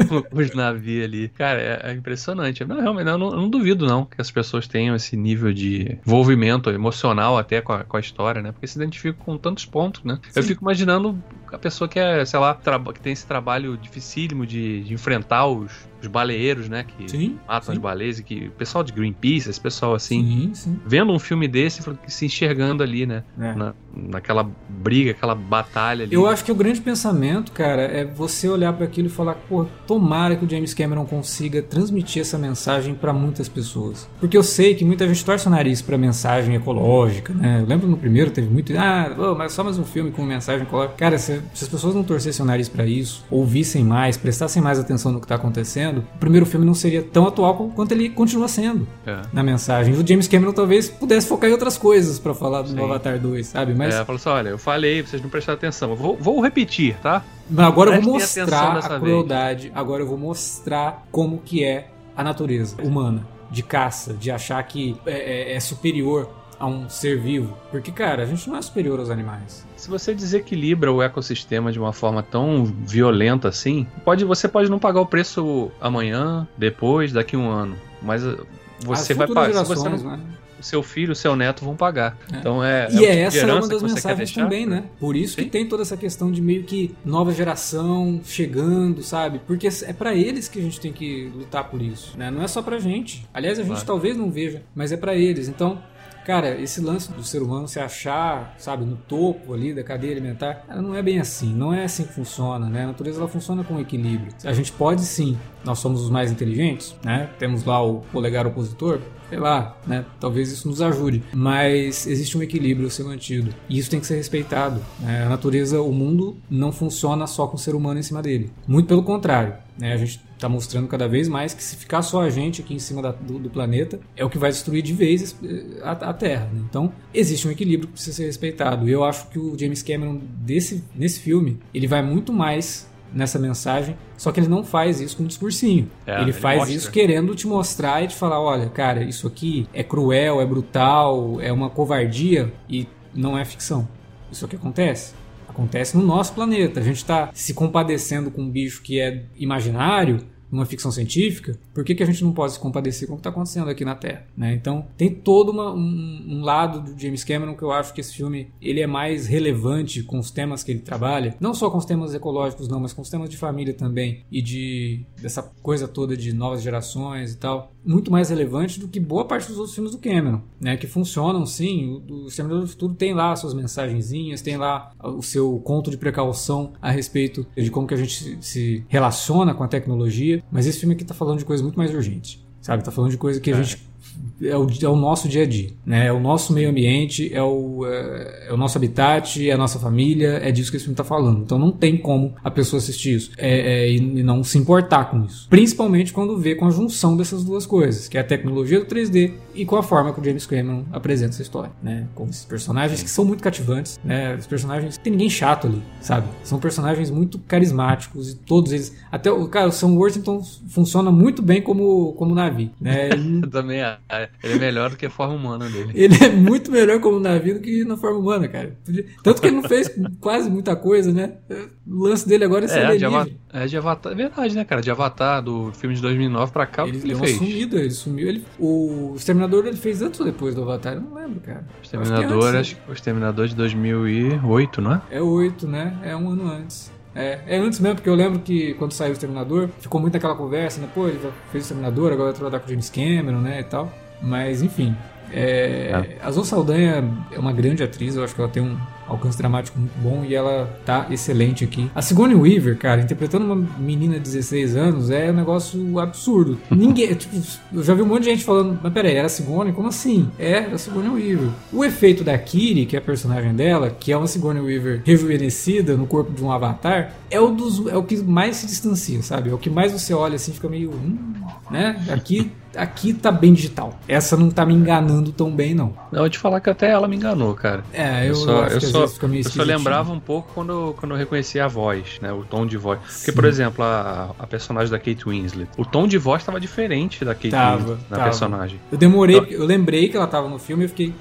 com os navios ali. Cara, é, é impressionante. Não, realmente, eu não, eu não duvido não que as pessoas tenham esse nível de envolvimento emocional até com a, com a história, né? Porque se identificam com tantos pontos, né? Eu Sim. fico imaginando a pessoa que é, sei lá, que tem esse trabalho dificílimo de, de enfrentar os, os baleeiros, né? Que Sim. matam as sim. baleias e que o pessoal de Greenpeace, esse pessoal assim, Sim, sim. vendo um filme desse, se enxergando ali, né? É. Na, naquela briga, aquela batalha ali. Eu acho que o grande pensamento, cara, é você olhar para aquilo e falar, pô, tomara que o James Cameron consiga transmitir essa mensagem para muitas pessoas. Porque eu sei que muita gente torce o nariz pra mensagem ecológica, né? Eu lembro no primeiro teve muito, ah, mas só mais um filme com mensagem ecológica. Cara, se, se as pessoas não torcessem o nariz pra isso, ouvissem mais, prestassem mais atenção no que tá acontecendo, o primeiro filme não seria tão atual quanto ele continua sendo É. na mensagem. O James Cameron talvez pudesse focar em outras coisas pra falar do Sim. Avatar 2, sabe? Mas É, falou assim: olha, eu falei, vocês não prestaram atenção. Eu vou, vou repetir, tá? Agora eu vou mostrar a vez. crueldade, agora eu vou mostrar como que é a natureza humana, de caça, de achar que é, é- é superior a um ser vivo. Porque, cara, a gente não é superior aos animais. Se você desequilibra o ecossistema de uma forma tão violenta assim, pode, você pode não pagar o preço amanhã, depois, daqui a um ano. Mas uh, você As vai pagar. Você não, né? seu filho, seu neto vão pagar. É. Então é. E o tipo é essa é uma das que mensagens também, né? Por isso que Sim. tem toda essa questão de meio que nova geração chegando, sabe? Porque é pra eles que a gente tem que lutar por isso, né? Não é só pra gente. Aliás, a gente Claro. talvez não veja, mas é pra eles. Então, Cara, esse lance do ser humano se achar, sabe, no topo ali da cadeia alimentar, cara, não é bem assim. Não é assim que funciona, né? A natureza ela funciona com equilíbrio. A gente pode sim, nós somos os mais inteligentes, né? Temos lá o polegar opositor, sei lá, né? Talvez isso nos ajude. Mas existe um equilíbrio a ser mantido. E isso tem que ser respeitado. Né? A natureza, o mundo não funciona só com o ser humano em cima dele. Muito pelo contrário. Né? A gente está mostrando cada vez mais que se ficar só a gente aqui em cima da, do, do, planeta é o que vai destruir de vez eh, a, a Terra. Né? Então existe um equilíbrio que precisa ser respeitado. E eu acho que o James Cameron desse nesse filme ele vai muito mais nessa mensagem, só que ele não faz isso com um discursinho. É, ele, ele, faz mostra. isso querendo te mostrar e te falar, olha, cara, isso aqui é cruel, é brutal, é uma covardia e não é ficção. Isso aqui acontece. Acontece no nosso planeta. A gente está se compadecendo com um bicho que é imaginário, numa ficção científica, por que, que a gente não pode se compadecer com o que está acontecendo aqui na Terra? Né? Então, tem todo uma, um, um, lado do James Cameron que eu acho que esse filme ele é mais relevante com os temas que ele trabalha, não só com os temas ecológicos, não, mas com os temas de família também e de dessa coisa toda de novas gerações e tal, muito mais relevante do que boa parte dos outros filmes do Cameron, né? Que funcionam sim. O, o do Futuro tem lá suas mensagenzinhas, tem lá o seu conto de precaução a respeito de como que a gente se relaciona com a tecnologia mas esse filme aqui tá falando de coisa muito mais urgente. Sabe? Tá falando de coisa que a é. gente é o, é o, nosso dia a dia, né? É o nosso meio ambiente, é o, é, é o nosso habitat, é a nossa família, é disso que esse filme está falando. Então não tem como a pessoa assistir isso é, é, e não se importar com isso. Principalmente quando vê com a junção dessas duas coisas, que é a tecnologia do 3D e com a forma que o James Cameron apresenta essa história, né? Com esses personagens que são muito cativantes, né? Os personagens tem ninguém chato ali, sabe? São personagens muito carismáticos e todos eles, até o cara, o Sam Worthington funciona muito bem como como Navi, né? Ele... (laughs) Também é, ele é melhor do que a forma humana dele. Ele é muito melhor como navio do que na forma humana, cara. Tanto que ele não fez quase muita coisa, né? O lance dele agora é ser é, de Avatar, é de Avatar. É verdade, né, cara? De Avatar, do filme de 2009 pra cá, ele, ele deu fez? Uma sumida, ele sumiu. Ele, o Exterminador ele fez antes ou depois do Avatar? Eu não lembro, cara. O Exterminador, acho, que, o Exterminador de 2008, não é? É 8, né? É um ano antes. É, é antes mesmo, porque eu lembro que quando saiu o Exterminador, ficou muito aquela conversa, né? Pô, ele fez o Exterminador, agora vai trabalhar com o James Cameron, né? E tal. Mas, enfim. É, é. A Zoe Saldanha é uma grande atriz, eu acho que ela tem um alcance dramático muito bom e ela tá excelente aqui. A Sigourney Weaver, cara, interpretando uma menina de 16 anos é um negócio absurdo. (laughs) Ninguém, tipo, eu já vi um monte de gente falando, mas peraí, era a Sigourney? Como assim? É, a Sigourney Weaver. O efeito da Kiri, que é a personagem dela, que é uma Sigourney Weaver rejuvenescida no corpo de um avatar, é o, dos, é o que mais se distancia, sabe? É o que mais você olha assim, fica meio, hum, né? Aqui aqui tá bem digital. Essa não tá me enganando tão bem, não. Eu vou te falar que até ela me enganou, cara. É, eu, eu só, eu só, eu só lembrava um pouco quando, quando eu reconhecia a voz, né? O tom de voz. Sim. Porque, por exemplo, a, a personagem da Kate Winslet, o tom de voz tava diferente da Kate tava, Winslet na tava. personagem. Eu demorei, então, eu lembrei que ela tava no filme e eu fiquei,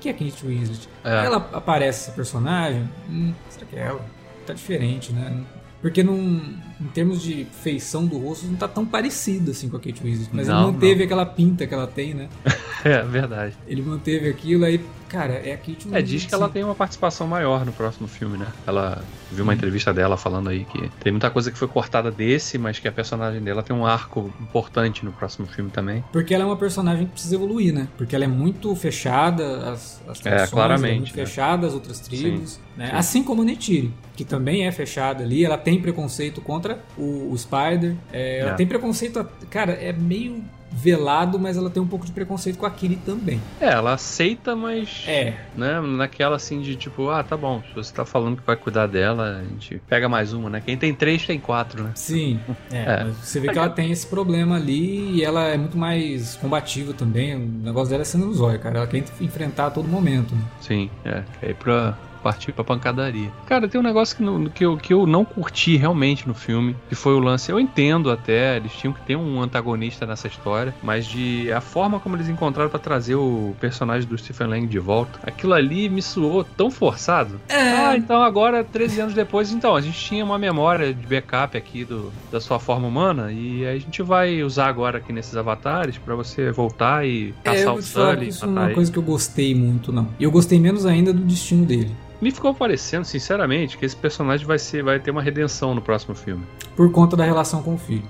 que é Kate Winslet? É. Ela aparece essa personagem, hum, será que é ela? Tá diferente, né? Porque num, em termos de feição do rosto, não tá tão parecido assim com a Kate Winslet. Mas não, ele manteve não. aquela pinta que ela tem, né? (laughs) é, verdade. Ele manteve aquilo aí, cara, é a Kate Winslet. É, diz que ela tem uma participação maior no próximo filme, né? Ela viu uma entrevista dela falando aí que tem muita coisa que foi cortada desse, mas que a personagem dela tem um arco importante no próximo filme também. Porque ela é uma personagem que precisa evoluir, né? Porque ela é muito fechada, as, as é, claramente, é muito né? fechada, as outras tribos, sim, né? Sim. Assim como Neytiri, que também é fechada ali, ela tem preconceito contra o, o Spider, é, ela é. tem preconceito, cara, é meio velado, mas ela tem um pouco de preconceito com a Kiri também. É, ela aceita, mas. É. Né, naquela assim de tipo, ah, tá bom, se você tá falando que vai cuidar dela, a gente pega mais uma, né? Quem tem três tem quatro, né? Sim. (laughs) É, é. você vê que ela tem esse problema ali e ela é muito mais combativa também. O negócio dela é sendo zóio, cara. Ela quer enfrentar a todo momento. Né? Sim, é. Quer ir pra, partir pra pancadaria. Cara, tem um negócio que, no, que, eu, que eu não curti realmente no filme, que foi o lance. Eu entendo até, eles tinham que ter um antagonista nessa história, mas de a forma como eles encontraram para trazer o personagem do Stephen Lang de volta, aquilo ali me soou tão forçado. É. Ah, então agora, 13 anos depois, então, a gente tinha uma memória de backup aqui do, da sua forma humana e a gente vai usar agora aqui nesses avatares para você voltar e é, caçar o Sully. Isso não é uma coisa que eu gostei muito, não. E eu gostei menos ainda do destino dele. Me ficou parecendo, sinceramente, que esse personagem vai ser, vai ter uma redenção no próximo filme. Por conta da relação com o filho.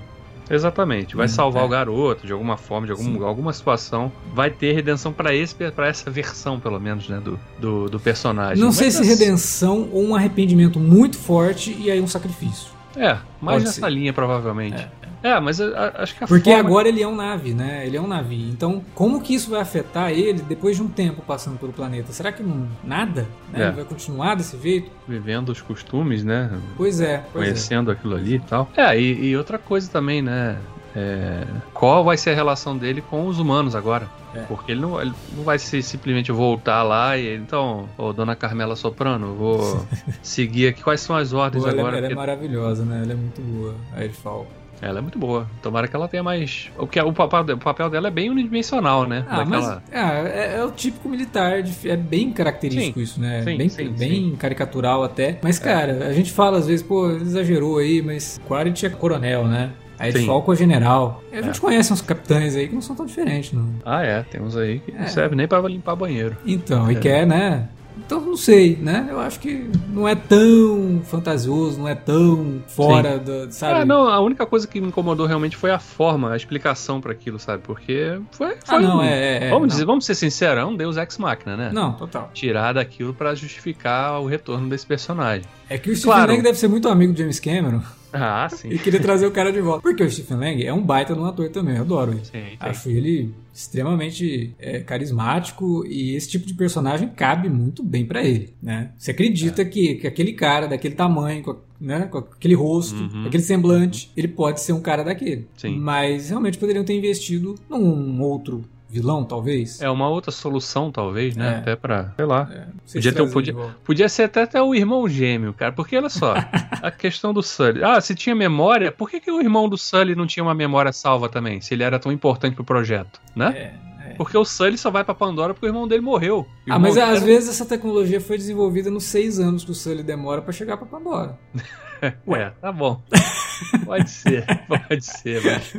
Exatamente. Vai Hum, salvar é. o garoto de alguma forma, de algum, Sim. alguma situação. Vai ter redenção pra esse para essa versão, pelo menos, né? Do, do, do personagem. Não sei Mas se essa- redenção ou um arrependimento muito forte e aí um sacrifício. É, mais Pode nessa ser. linha, provavelmente. É, mas a- a- acho que a Porque forma... agora ele é um nave, né? Ele é um navio. Então, como que isso vai afetar ele depois de um tempo passando pelo planeta? Será que não nada? Né? É. Ele vai continuar desse jeito? Vivendo os costumes, né? Pois é, pois é. conhecendo aquilo ali e tal. É, e, e outra coisa também, né? É, qual vai ser a relação dele com os humanos agora? É. Porque ele não, ele não vai se simplesmente voltar lá e então, ô dona Carmela Soprano, vou (laughs) seguir aqui. Quais são as ordens Pô, ela, é- agora? ela é Porque maravilhosa, né? Ela é muito boa. Aí ele fala. Ela é muito boa. Tomara que ela tenha mais. O, que, é- o, papel, o papel dela é bem unidimensional, né? Ah, Daquela- mas ah, é, é o típico militar, de- é bem característico Sim, isso, né? sim, bem sim, bem caricatural até. Mas, cara, a gente fala às vezes, pô, exagerou aí, mas Quaritch é coronel, né? Aí Sim. Falco é general. E a gente É. conhece uns capitães aí que não são tão diferentes, não. Ah, é. Tem uns aí que É. não serve nem pra limpar banheiro. Então, e É. quer, né? Então, não sei, né? Eu acho que não é tão fantasioso, não é tão fora da, sabe? Ah, não, a única coisa que me incomodou realmente foi a forma, a explicação pra aquilo, sabe? Porque foi. Ah, foi não, um- é, é, é, vamos, não. dizer, vamos ser sinceros, é um Deus Ex Machina, né? Não, total. Tirar daquilo pra justificar o retorno desse personagem. É que o Stephen Claro. Lang deve ser muito amigo do James Cameron Ah, sim. e queria trazer o cara de volta. Porque o Stephen Lang é um baita de um ator também, eu adoro ele. Sim, sim. Acho ele extremamente é, carismático e esse tipo de personagem cabe muito bem pra ele, né? Você É. acredita que, que aquele cara daquele tamanho, com, né, com aquele rosto, Uhum. aquele semblante, ele pode ser um cara daquele. Sim. Mas realmente poderiam ter investido num outro vilão, talvez. É uma outra solução, talvez, né? É. Até pra. Sei lá. É, sei Podia se ter um- podia-. Podia ser até, até o irmão gêmeo, cara. Porque olha só, (laughs) a questão do Sully. Ah, se tinha memória, por que, que o irmão do Sully não tinha uma memória salva também? Se ele era tão importante pro projeto, né? É, é. Porque o Sully só vai pra Pandora porque o irmão dele morreu. Ah, mas às dele vezes essa tecnologia foi desenvolvida nos seis anos que o Sully demora pra chegar pra Pandora. (laughs) (laughs) Ué, tá bom. (laughs) Pode ser, pode ser, mas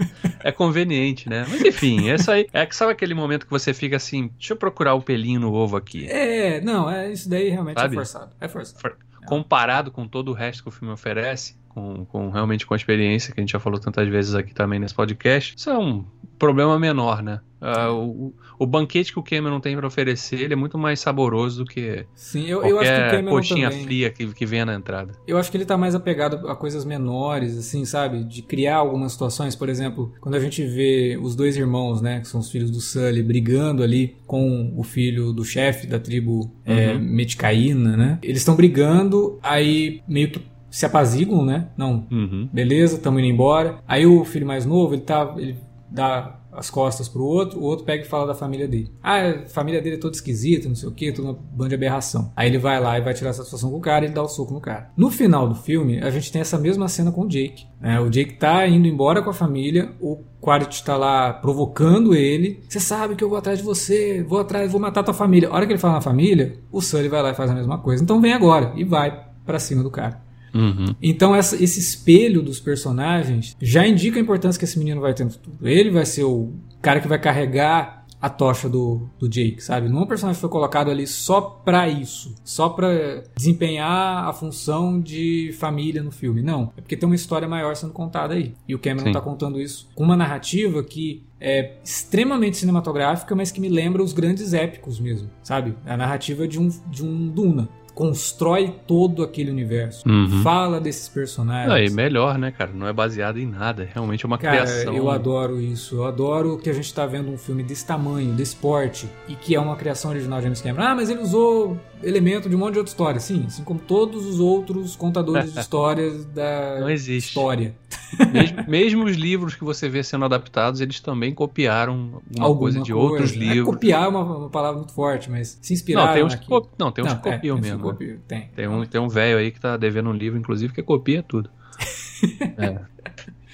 é conveniente, né? Mas enfim, essa aí. É que sabe aquele momento que você fica assim, deixa eu procurar o pelinho no ovo aqui. É, não, é, isso daí realmente Sabe? é forçado. É forçado. comparado com todo o resto que o filme oferece, com, com realmente com a experiência que a gente já falou tantas vezes aqui também nesse podcast, isso é um problema menor, né? Ah, o, o banquete que o Cameron tem para oferecer, ele é muito mais saboroso do que Sim, eu, eu acho que o Cameron coxinha também. fria que, que venha na entrada. Eu acho que ele tá mais apegado a coisas menores, assim, sabe? De criar algumas situações, por exemplo, quando a gente vê os dois irmãos, né, que são os filhos do Sully, brigando ali com o filho do chefe da tribo é, Uhum. Metcaína, né? Eles estão brigando, aí meio que se apaziguam, né? Não, Uhum. beleza, estamos indo embora. Aí o filho mais novo, ele tá. Ele dá as costas pro outro, o outro pega e fala da família dele. Ah, a família dele é toda esquisita, não sei o que, toda uma banda de aberração. Aí ele vai lá e vai tirar satisfação com o cara e ele dá o soco no cara. No final do filme, a gente tem essa mesma cena com o Jake. né? O Jake tá indo embora com a família, o Quaritch tá lá provocando ele. Você sabe que eu vou atrás de você, vou atrás, vou matar tua família. A hora que ele fala na família, o Sully vai lá e faz a mesma coisa. Então vem agora e vai pra cima do cara. Uhum. Então essa- esse espelho dos personagens já indica a importância que esse menino vai ter no futuro. Ele vai ser o cara que vai carregar a tocha do, do Jake, sabe? Não é um personagem que foi colocado ali só pra isso, só pra desempenhar a função de família no filme. Não, é porque tem uma história maior sendo contada aí. E o Cameron Sim. tá contando isso com uma narrativa que é extremamente cinematográfica, mas que me lembra os grandes épicos mesmo, sabe? A narrativa de um, de um Duna. Constrói todo aquele universo. Uhum. Fala desses personagens. Aí, melhor, né, cara? Não é baseado em nada. É realmente uma Cara, criação. eu adoro isso. Eu adoro que a gente tá vendo um filme desse tamanho, desse porte, e que é uma criação original de James Cameron. Ah, mas ele usou elemento de um monte de outra história. Sim, assim como todos os outros contadores de (laughs) histórias da Não existe. história. Mesmo, mesmo os livros que você vê sendo adaptados, eles também copiaram alguma, Alguma coisa de coisa. outros É, livros. copiar é uma, uma palavra muito forte, mas se inspirar. Não, tem uns que, co- não, tem uns que é, copiam mesmo. né? Copia, tem. Tem um, tem um velho aí que tá devendo um livro, inclusive, que copia tudo. (laughs) é.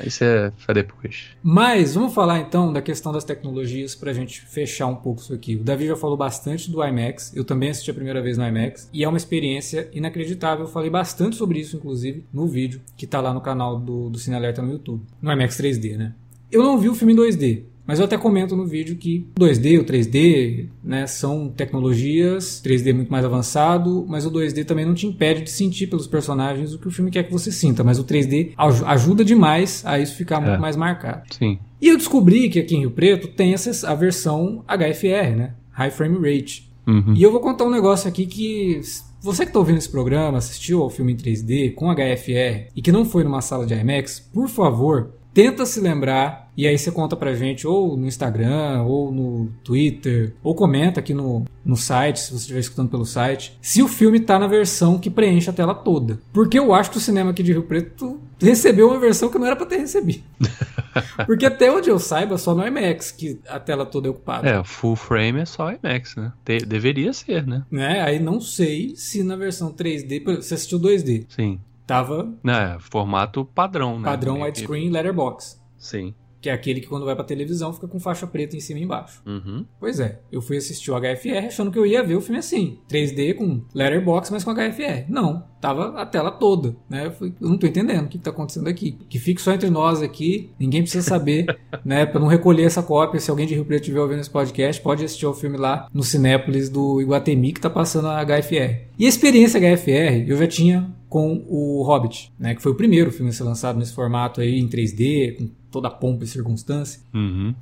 Isso é pra depois. Mas vamos falar então da questão das tecnologias pra gente fechar um pouco isso aqui. O Davi já falou bastante do IMAX, eu também assisti a primeira vez no IMAX e é uma experiência inacreditável. Eu falei bastante sobre isso, inclusive, no vídeo que tá lá no canal do, do Cine Alerta no YouTube, no IMAX 3D, né? Eu não vi o filme em 2D. Mas eu até comento no vídeo que o 2D, o 3D, né, são tecnologias, 3D muito mais avançado, mas o 2D também não te impede de sentir pelos personagens o que o filme quer que você sinta, mas o 3D ajuda demais a isso ficar muito É. mais marcado. Sim. E eu descobri que aqui em Rio Preto tem essa, a versão HFR, né? High Frame Rate. Uhum. E eu vou contar um negócio aqui que você que está ouvindo esse programa, assistiu ao filme em 3D com HFR e que não foi numa sala de IMAX, por favor, tenta se lembrar e aí você conta pra gente ou no Instagram, ou no Twitter, ou comenta aqui no, no site, se você estiver escutando pelo site, se o filme tá na versão que preenche a tela toda. Porque eu acho que o cinema aqui de Rio Preto recebeu uma versão que não era pra ter recebido. (laughs) Porque até onde eu saiba, só no IMAX que a tela toda é ocupada. É, full frame é só IMAX, né? Te- deveria ser, né? Né? Aí não sei se na versão 3D, por- você assistiu 2D, Sim. tava É, formato padrão, né? padrão widescreen letterbox, Sim. Que é aquele que quando vai pra televisão fica com faixa preta em cima e embaixo. Uhum. Pois é, eu fui assistir o HFR achando que eu ia ver o filme assim, 3D com letterbox, mas com HFR. Não, tava a tela toda, né? Eu, fui, eu não tô entendendo o que, que tá acontecendo aqui. Que fique só entre nós aqui, ninguém precisa saber, (laughs) né? Pra não recolher essa cópia. Se alguém de Rio Preto estiver ouvindo esse podcast, pode assistir ao filme lá no Cinépolis do Iguatemi que tá passando a HFR. E a experiência HFR eu já tinha com o Hobbit, né? Que foi o primeiro filme a ser lançado nesse formato aí em 3D, com toda a pompa e circunstância. Uhum.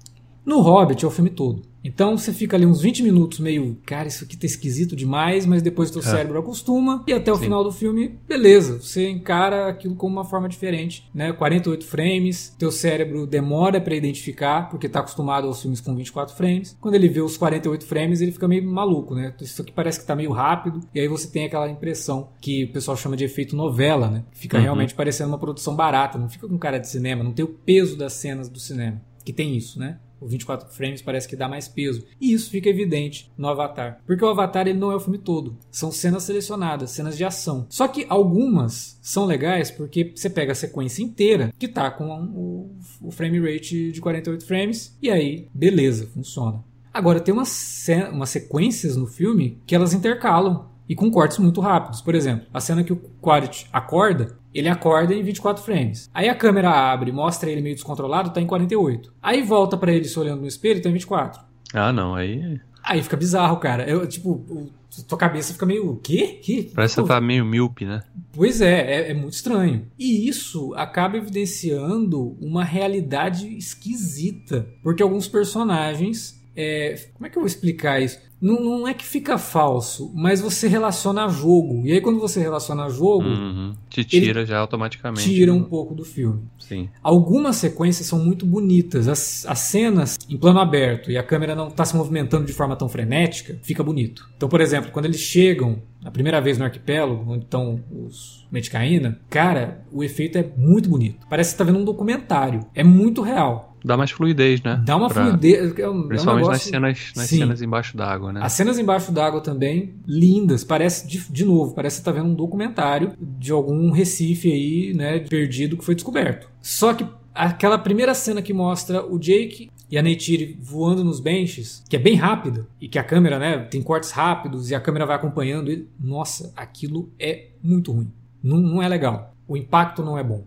No Hobbit é o filme todo. Então você fica ali uns 20 minutos meio, cara, isso aqui tá esquisito demais, mas depois o teu É. cérebro acostuma e até o Sim. final do filme, beleza, você encara aquilo como uma forma diferente, né? 48 frames, teu cérebro demora pra identificar, porque tá acostumado aos filmes com 24 frames. Quando ele vê os 48 frames, ele fica meio maluco, né? Isso aqui parece que tá meio rápido, e aí você tem aquela impressão que o pessoal chama de efeito novela, né? Fica Uhum. realmente parecendo uma produção barata, não fica com cara de cinema, não tem o peso das cenas do cinema, que tem isso, né? O 24 frames parece que dá mais peso. E isso fica evidente no Avatar. Porque o Avatar ele não é o filme todo. São cenas selecionadas, cenas de ação. Só que algumas são legais porque você pega a sequência inteira que tá com o, o frame rate de 48 frames e aí, beleza, funciona. Agora, tem umas, umas sequências no filme que elas intercalam e com cortes muito rápidos. Por exemplo, a cena que o Quaritch acorda, ele acorda em 24 frames. Aí a câmera abre, mostra ele meio descontrolado, tá em 48. Aí volta pra ele se olhando no espelho, tá em 24. Ah, não, aí Aí fica bizarro, cara. Eu, tipo, o- tua cabeça fica meio. O quê? Que? parece que você tá meio míope, né? Pois é, é, é muito estranho. E isso acaba evidenciando uma realidade esquisita. Porque alguns personagens. é, como é que eu vou explicar isso? Não, não é que fica falso, mas você relaciona a jogo. E aí, quando você relaciona jogo, Uhum. Te tira já automaticamente. tira um né? pouco do filme. Sim. Algumas sequências são muito bonitas. As, as cenas em plano aberto e a câmera não está se movimentando de forma tão frenética, fica bonito. Então, por exemplo, quando eles chegam a primeira vez no arquipélago, onde estão os Metcaína, cara, o efeito é muito bonito. Parece que você tá vendo um documentário. É muito real. Dá mais fluidez, né? Dá uma Pra- fluidez. É um, é um Principalmente nas negócio- cenas, nas Sim. cenas embaixo d'água, né? As cenas embaixo d'água também, lindas. Parece, de, de novo, parece que você tá vendo um documentário de algum Recife aí, né, perdido que foi descoberto. Só que aquela primeira cena que mostra o Jake e a Neytiri voando nos benches, que é bem rápida, e que a câmera, né, tem cortes rápidos e a câmera vai acompanhando ele. Nossa, aquilo é muito ruim. Não, não é legal. O impacto não é bom.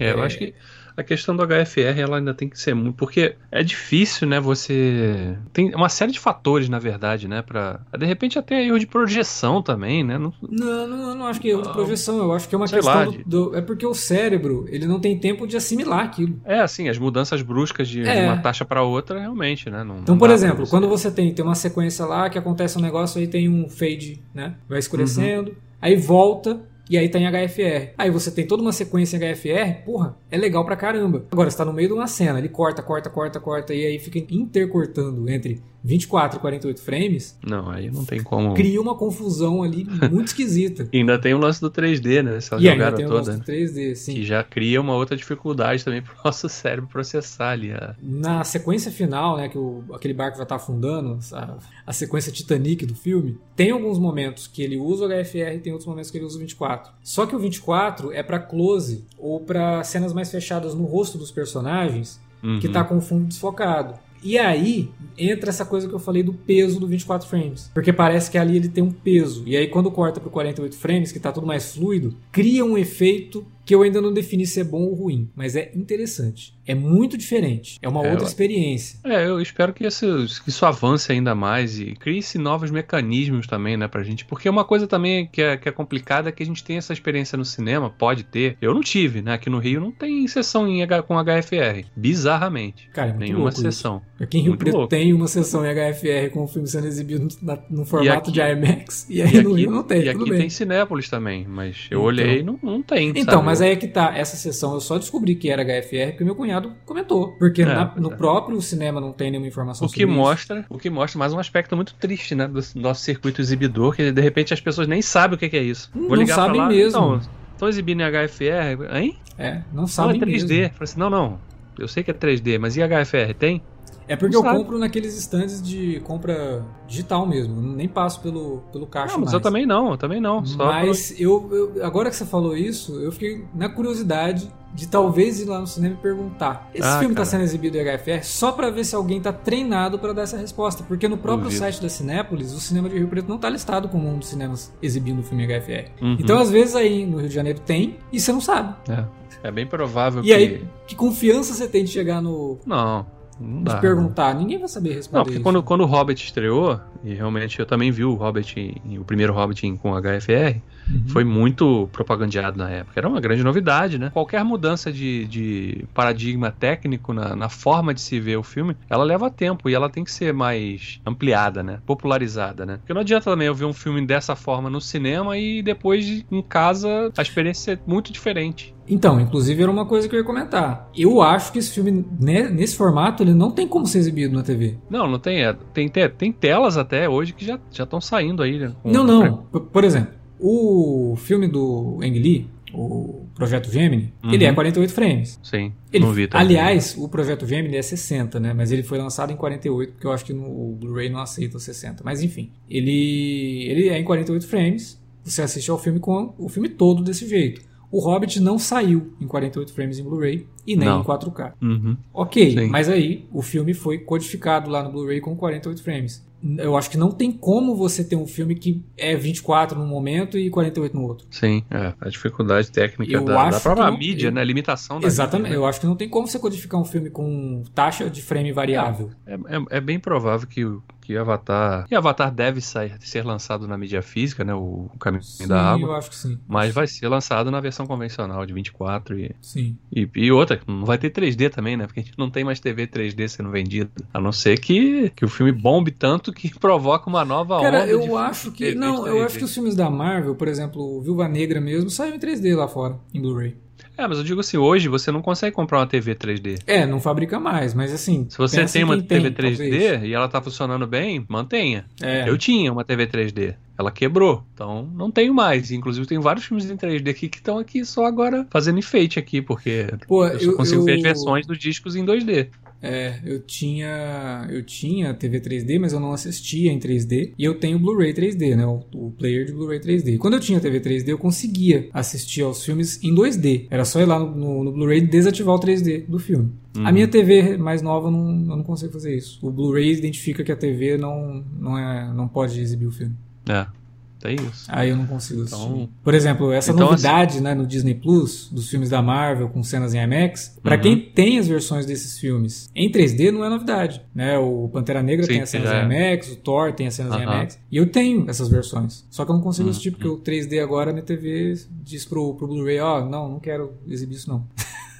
É, eu É. acho que a questão do HFR ela ainda tem que ser muito. Porque é difícil, né? Você. Tem uma série de fatores, na verdade, né? Pra. De repente até erro de projeção também, né? Não- Não, não, eu não acho que é erro de projeção. Eu acho que é uma Sei questão lá, do- de- do- É porque o cérebro, ele não tem tempo de assimilar aquilo. É, assim, as mudanças bruscas de, de É. uma taxa pra outra, realmente, né? Não, Então, por exemplo, quando você tem, tem uma sequência lá que acontece um negócio, aí tem um fade, né? Vai escurecendo, aí volta e aí tá em HFR. Aí você tem toda uma sequência em HFR, porra, é legal pra caramba. Agora, você tá no meio de uma cena, ele corta, corta, corta, corta, e aí fica intercortando entre 24 e 48 frames, Não, aí não tem como. cria uma confusão ali muito esquisita. E (laughs) ainda tem o lance do 3D, né? Essa e ainda jogada tem o toda. nosso né? 3D, sim. Que já cria uma outra dificuldade também pro (laughs) nosso cérebro processar ali. A... Na sequência final, né, que o- aquele barco já tá afundando, a, a sequência Titanic do filme, tem alguns momentos que ele usa o HFR e tem outros momentos que ele usa o 24. Só que o 24 é pra close ou pra cenas mais fechadas no rosto dos personagens, que Uhum. tá com o fundo desfocado. E aí entra essa coisa que eu falei do peso do 24 frames. Porque parece que ali ele tem um peso. E aí quando corta pro 48 frames, que tá tudo mais fluido, cria um efeito que eu ainda não defini se é bom ou ruim, mas é interessante. É muito diferente. É uma É, outra experiência. É, eu espero que isso, que isso avance ainda mais e crie-se novos mecanismos também, né, pra gente. Porque uma coisa também que é, que é complicada é que a gente tem essa experiência no cinema, pode ter. Eu não tive, né? Aqui no Rio não tem sessão em H- com HFR. Bizarramente. Cara, é muito Nenhuma louco isso. sessão. Aqui em Rio Muito Preto louco. tem uma sessão em HFR com o filme sendo exibido na- no formato aqui- de IMAX. E aí E no aqui, Rio não tem, e aqui bem. tem Cinépolis também, mas eu Então. olhei e não, não tem. Então, sabe? Mas aí é que tá. Essa sessão eu só descobri que era HFR porque meu cunhado comentou. Porque É, na- pois no é. próprio cinema não tem nenhuma informação O que sobre isso. mostra, o que mostra mais um aspecto muito triste, né, do nosso circuito exibidor, que de repente as pessoas nem sabem o que que é isso. Não Vou ligar sabem pra lá, mesmo. Então, estão exibindo em HFR, hein? É, não Não, sabe é 3D. mesmo. Falei assim, não, não. Eu sei que é 3D, mas e HFR? Tem? É porque eu compro naqueles stands de compra digital mesmo. Nem passo pelo, pelo caixa Não, mas mais. eu também não, eu também não. Só Mas eu, eu- agora que você falou isso, eu fiquei na curiosidade de talvez ir lá no cinema e perguntar: esse Ah, filme tá cara. sendo exibido em HFR só pra ver se alguém tá treinado pra dar essa resposta, porque no próprio Duvido. site da Cinépolis, o cinema de Rio Preto não tá listado como um dos cinemas exibindo o filme HFR. Uhum. Então, às vezes aí no Rio de Janeiro tem e você não sabe. É bem provável E que. aí, que confiança você tem de chegar no Não, não de dá. perguntar? Ninguém vai saber responder Não, porque isso. quando, quando o Hobbit estreou, e realmente eu também vi o Hobbit, o primeiro Hobbit com HFR, Uhum. foi muito propagandeado na época. Era uma grande novidade, né? Qualquer mudança de, de paradigma técnico na, na forma de se ver o filme, ela leva tempo e ela tem que ser mais ampliada, né? Popularizada, né? Porque não adianta também eu ver um filme dessa forma no cinema e depois em casa a experiência é muito diferente. Então, inclusive era uma coisa que eu ia comentar. Eu acho que esse filme, né, nesse formato, ele não tem como ser exibido na TV. Não, não tem. é, tem, te- tem telas até hoje que já estão saindo aí, né? Não, não. Por exemplo, o filme do Ang Lee, o Projeto Gemini, Uhum. ele é 48 frames. Sim, Ele, não vi também. aliás, o Projeto Gemini é 60, né? Mas ele foi lançado em 48, porque eu acho que no o Blu-ray não aceita os 60. Mas enfim, ele, ele é em 48 frames. Você assiste ao filme com o filme todo desse jeito. O Hobbit não saiu em 48 frames em Blu-ray e nem Não. em 4K. Uhum. Ok, Sim. mas aí o filme foi codificado lá no Blu-ray com 48 frames. Eu acho que não tem como você ter um filme que é 24 num momento e 48 no outro. Sim, é. A dificuldade técnica Eu da, da própria não- mídia, eu- né? A limitação da Exatamente, mídia, eu acho que não tem como você codificar um filme com taxa de frame variável. né? É, é- é bem provável que, que Avatar. E Avatar deve sair, ser lançado na mídia física, né? O, o Caminho Sim, da Água. eu acho que sim. Mas vai ser lançado na versão convencional de 24 e, Sim. e, e outra, não vai ter 3D também, né? Porque a gente não tem mais TV 3D sendo vendida. A não ser que, que o filme bombe tanto que (laughs) provoca uma nova Cara, onda. eu de acho que. Não, eu 3D. acho que os filmes da Marvel, por exemplo, Viúva Negra mesmo, saiu em 3D lá fora, em Blu-ray. É, mas eu digo assim, hoje você não consegue comprar uma TV 3D. É, não fabrica mais, mas assim. Se você tem em uma TV tem, 3D talvez. e ela tá funcionando bem, mantenha. É. Eu tinha uma TV 3D. Ela quebrou. Então não tenho mais. Inclusive tem vários filmes em 3D aqui que estão aqui só agora fazendo enfeite aqui, porque Pô, eu só eu- consigo ver as eu- versões dos discos em 2D. É, eu tinha eu tinha TV 3D, mas eu não assistia em 3D. E eu tenho Blu-ray 3D, né? O, o player de Blu-ray 3D. Quando eu tinha TV 3D, eu conseguia assistir aos filmes em 2D. Era só ir lá no, no, no Blu-ray e desativar o 3D do filme. Uhum. A minha TV mais nova não, eu não consigo fazer isso. O Blu-ray identifica que a TV não, não, é, não pode exibir o filme. É, tem isso. Aí eu não consigo assistir. Então- Por exemplo, essa Então, novidade né, no Disney Plus dos filmes da Marvel com cenas em IMAX, pra Uhum. quem tem as versões desses filmes em 3D não é novidade. Né? O Pantera Negra Sim, tem as cenas já em é. IMAX, o Thor tem as cenas em Aham. IMAX. E eu tenho essas versões. Só que eu não consigo Uhum. assistir porque o 3D agora minha TV diz pro, pro Blu-ray: Ó, não, não quero exibir isso não.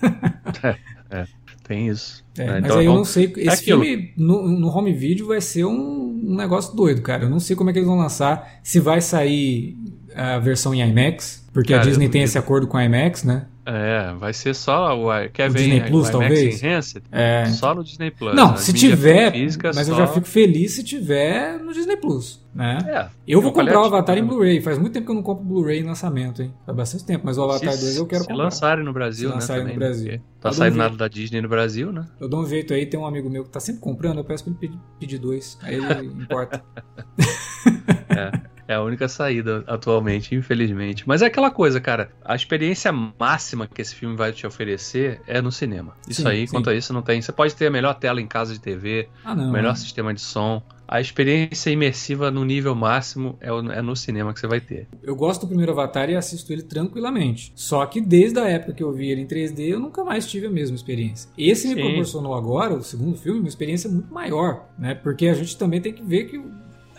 (laughs) Tem isso. É, É, mas então, aí eu então, não sei. Esse aquilo. filme no, no home video vai ser um, um negócio doido, cara. Eu não sei como é que eles vão lançar. Se vai sair a versão em IMAX, porque Cara, a Disney tem esse acordo com a IMAX, né? É, vai ser só o quer O ver Disney Plus, o talvez? Enhanced? É. Só no Disney Plus. não, se tiver, física mas eu só- já fico feliz se tiver no Disney Plus, né? É, Eu vou um comprar o Avatar em né? Blu-ray. Faz muito tempo que eu não compro Blu-ray em lançamento, hein? Faz bastante tempo, mas o Avatar se, 2 eu quero se comprar. lançarem no Brasil, Se né? lançarem no também, Brasil. Tá Eu saindo duvido. nada da Disney no Brasil, né? Eu dou um jeito aí, tem um amigo meu que tá sempre comprando, eu peço pra ele pedir, pedir dois. Aí ele (laughs) importa. É É a única saída atualmente, infelizmente. Mas é aquela coisa, cara. A experiência máxima que esse filme vai te oferecer é no cinema. Isso Sim, aí, sim. quanto a isso, não tem. Você pode ter a melhor tela em casa de TV, Ah, não. o melhor é. sistema de som. A experiência imersiva no nível máximo é, é no cinema que você vai ter. Eu gosto do primeiro Avatar e assisto ele tranquilamente. Só que desde a época que eu vi ele em 3D, eu nunca mais tive a mesma experiência. Esse me Sim. proporcionou agora, o segundo filme, uma experiência muito maior, né? Porque a gente também tem que ver que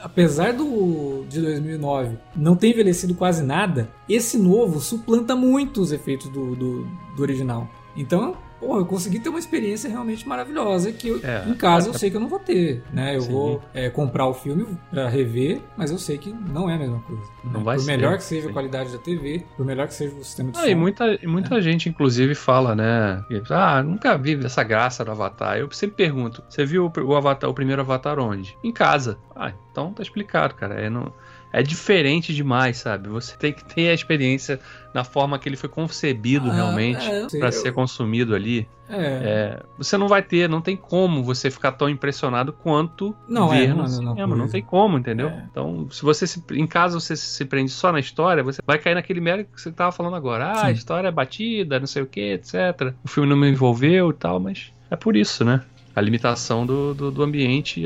apesar do de 2009 não ter envelhecido quase nada, esse novo suplanta muito os efeitos do, do, do original. Então, pô, eu consegui ter uma experiência realmente maravilhosa que eu- É. em casa eu sei que eu não vou ter, né? Eu Sim. vou é, comprar o filme pra rever, mas eu sei que não é a mesma coisa. Não né? vai por ser, melhor que seja sim. a qualidade da TV, por melhor que seja o sistema de Ah, som. e muita, muita gente, inclusive, fala, né? Ah, nunca vi essa graça do Avatar. Eu sempre pergunto: você viu o, Avatar, o primeiro Avatar onde? Em casa. Ah, então tá explicado, cara. É, não, é diferente demais, sabe? Você tem que ter a experiência na forma que ele foi concebido Ah, realmente é, eu- ser consumido ali. É. É, você não vai ter, não tem como você ficar tão impressionado quanto Não, ver não no é mesma cinema. Não tem como, entendeu? É. Então, se você se, em casa você se prende só na história, você vai cair naquele mérito que você tava falando agora. Ah, Sim. a história é batida, não sei o que, etc. O filme não me envolveu e tal, mas é por isso, né? A limitação do, do, do ambiente,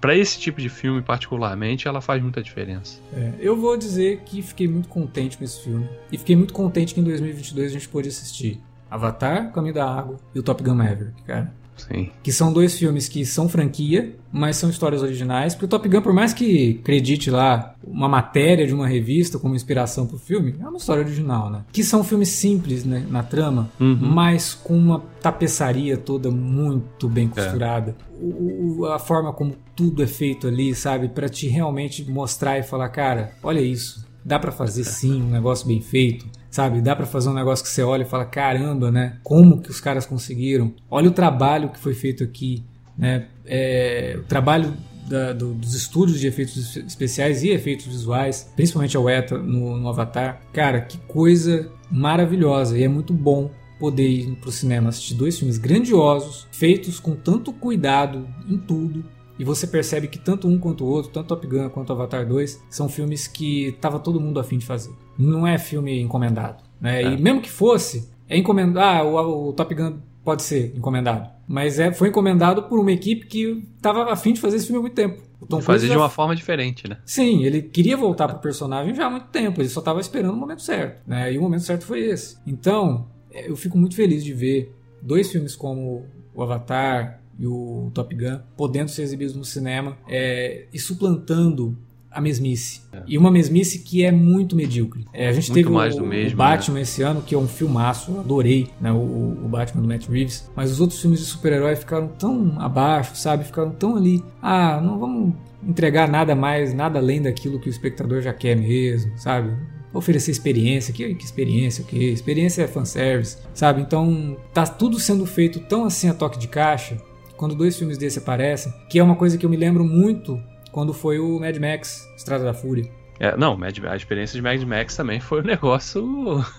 para esse tipo de filme particularmente, ela faz muita diferença. É, eu vou dizer que fiquei muito contente com esse filme. E fiquei muito contente que em 2022 a gente pôde assistir Avatar, Caminho da Água e o Top Gun Maverick, cara. Sim. Que são dois filmes que são franquia, mas são histórias originais. Porque o Top Gun, por mais que acredite lá uma matéria de uma revista como inspiração pro filme, é uma história original, né? Que são filmes simples né, na trama, Uhum. mas com uma tapeçaria toda muito bem costurada. O- o- a forma como tudo é feito ali, sabe? Pra te realmente mostrar e falar, cara, olha isso. Dá pra fazer sim um negócio bem feito, sabe? Dá pra fazer um negócio que você olha e fala, caramba, né? Como que os caras conseguiram? Olha o trabalho que foi feito aqui, né? É, o trabalho da- do- dos estúdios de efeitos especiais e efeitos visuais, principalmente a ETA no, no Avatar. Cara, que coisa maravilhosa e é muito bom poder ir pro cinema assistir dois filmes grandiosos, feitos com tanto cuidado em tudo. E você percebe que tanto um quanto o outro, tanto Top Gun quanto Avatar 2, são filmes que tava todo mundo afim de fazer. Não é filme encomendado. Né? É. E mesmo que fosse, é encomendado. Ah, o, o Top Gun pode ser encomendado. Mas é, foi encomendado por uma equipe que tava afim de fazer esse filme há muito tempo. O Tom Fazer de uma forma diferente, né? Sim, ele queria voltar pro personagem já há muito tempo, ele só estava esperando o momento certo, né? E o momento certo foi esse. Então, é, eu fico muito feliz de ver dois filmes como o Avatar e o Top Gun podendo ser exibidos no cinema é, e suplantando a mesmice. E uma mesmice que é muito medíocre. É, a gente Muito teve mais o, mesmo, né? Batman esse ano, que é um filmaço, adorei né, o, o Batman do Matt Reeves, mas os outros filmes de super-herói ficaram tão abaixo, sabe? Ficaram tão ali. Ah, não vamos entregar nada mais, nada além daquilo que o espectador já quer mesmo, sabe? Oferecer experiência, que, que experiência, o que? Experiência é fanservice, sabe? Então tá tudo sendo feito tão assim a toque de caixa, quando dois filmes desse aparecem, que é uma coisa que eu me lembro muito quando foi o Mad Max, Estrada da Fúria. É, não, a experiência de Mad Max também foi um negócio.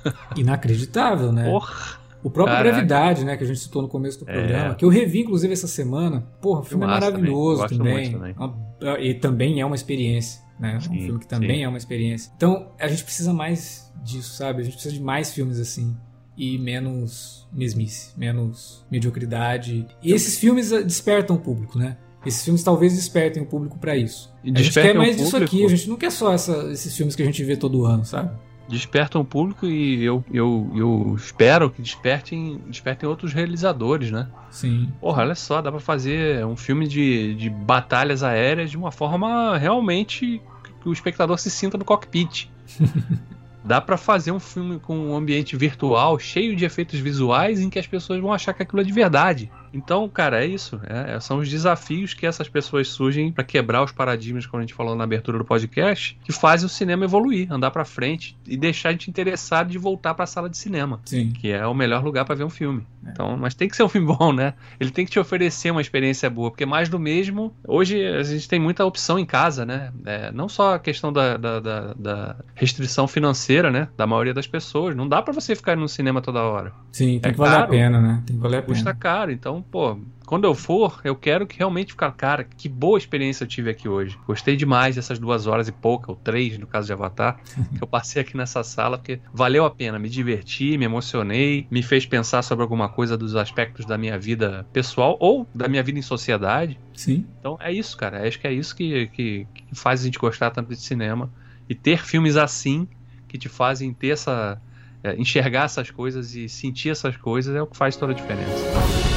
(laughs) Inacreditável, né? Porra! O próprio Caraca. Gravidade, né, que a gente citou no começo do É. programa, que eu revi inclusive essa semana. Porra, o filme é maravilhoso também, também. Uma- E também é uma experiência, né? um Sim, filme que também sim. é uma experiência. Então, a gente precisa mais disso, sabe? A gente precisa de mais filmes assim e menos mesmice, menos mediocridade. E esses filmes ah, despertam o público, né? Esses filmes talvez despertem o público pra isso. E a gente quer mais disso aqui, a gente não quer só essa- esses filmes que a gente vê todo ano, sabe? Despertam o público e eu, eu, eu espero que despertem, despertem outros realizadores, né? Sim. Porra, olha só, dá pra fazer um filme de, de batalhas aéreas de uma forma realmente que o espectador se sinta no cockpit. (laughs) Dá pra fazer um filme com um ambiente virtual cheio de efeitos visuais em que as pessoas vão achar que aquilo é de verdade. Então, cara, é isso. é- são os desafios que essas pessoas surgem pra quebrar os paradigmas, como a gente falou na abertura do podcast, que fazem o cinema evoluir, andar pra frente e deixar a gente interessado de voltar pra sala de cinema Sim. que é o melhor lugar pra ver um filme. É. Então, mas tem que ser um filme (laughs) bom, né? Ele tem que te oferecer uma experiência boa, porque mais do mesmo. Hoje a gente tem muita opção em casa, né? É, não só a questão da, da, da- da restrição financeira, né? Da maioria das pessoas. Não dá pra você ficar no cinema toda hora. Sim, tem É que valer a caro. pena, né? Tem que valer a pena. Custa caro. Então, Então, pô, quando eu for, eu quero que realmente ficar, cara, que boa experiência eu tive aqui hoje. Gostei demais dessas duas horas e pouca, ou três, no caso de Avatar, (laughs) que eu passei aqui nessa sala, porque valeu a pena, me diverti, me emocionei, me fez pensar sobre alguma coisa dos aspectos da minha vida pessoal ou da minha vida em sociedade. Sim. Então é isso, cara. Acho que é isso que, que, que faz a gente gostar tanto de cinema. E ter filmes assim que te fazem ter essa. É, enxergar essas coisas e sentir essas coisas é o que faz toda a diferença.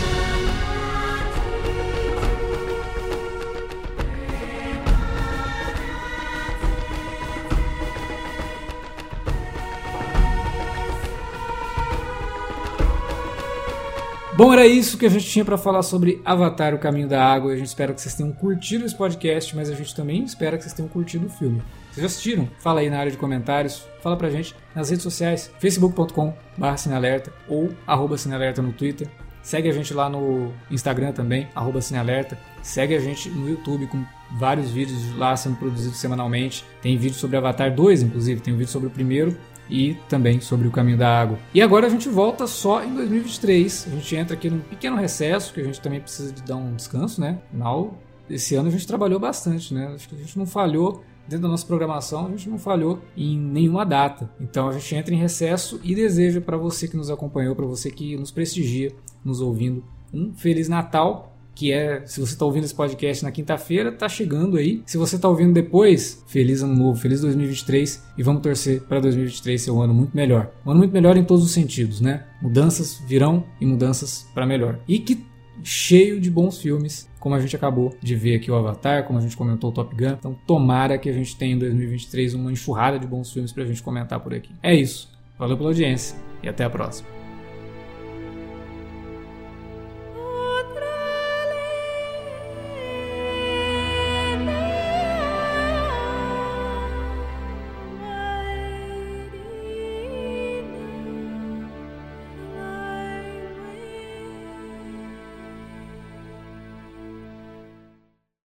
Bom, era isso que a gente tinha para falar sobre Avatar, o Caminho da Água. A gente espera que vocês tenham curtido esse podcast, mas a gente também espera que vocês tenham curtido o filme. Vocês já assistiram? Fala aí na área de comentários, fala pra gente nas redes sociais, facebook.com cinealerta ou arroba cinealerta no Twitter. Segue a gente lá no Instagram também, arroba cinealerta. Segue a gente no YouTube com vários vídeos lá sendo produzidos semanalmente. Tem vídeo sobre Avatar 2, inclusive, tem um vídeo sobre o primeiro e também sobre o caminho da água. E agora a gente volta só em 2023. A gente entra aqui num pequeno recesso, que a gente também precisa de dar um descanso, né? Afinal, esse ano a gente trabalhou bastante, né? Acho que a gente não falhou dentro da nossa programação, a gente não falhou em nenhuma data. Então a gente entra em recesso e deseja para você que nos acompanhou, para você que nos prestigia, nos ouvindo, um feliz Natal que é, se você está ouvindo esse podcast na quinta-feira, tá chegando aí. Se você está ouvindo depois, feliz ano novo, feliz 2023 e vamos torcer para 2023 ser um ano muito melhor. Um ano muito melhor em todos os sentidos, né? Mudanças virão e mudanças para melhor. E que cheio de bons filmes, como a gente acabou de ver aqui o Avatar, como a gente comentou o Top Gun. Então, tomara que a gente tenha em 2023 uma enxurrada de bons filmes para a gente comentar por aqui. É isso. Valeu pela audiência e até a próxima.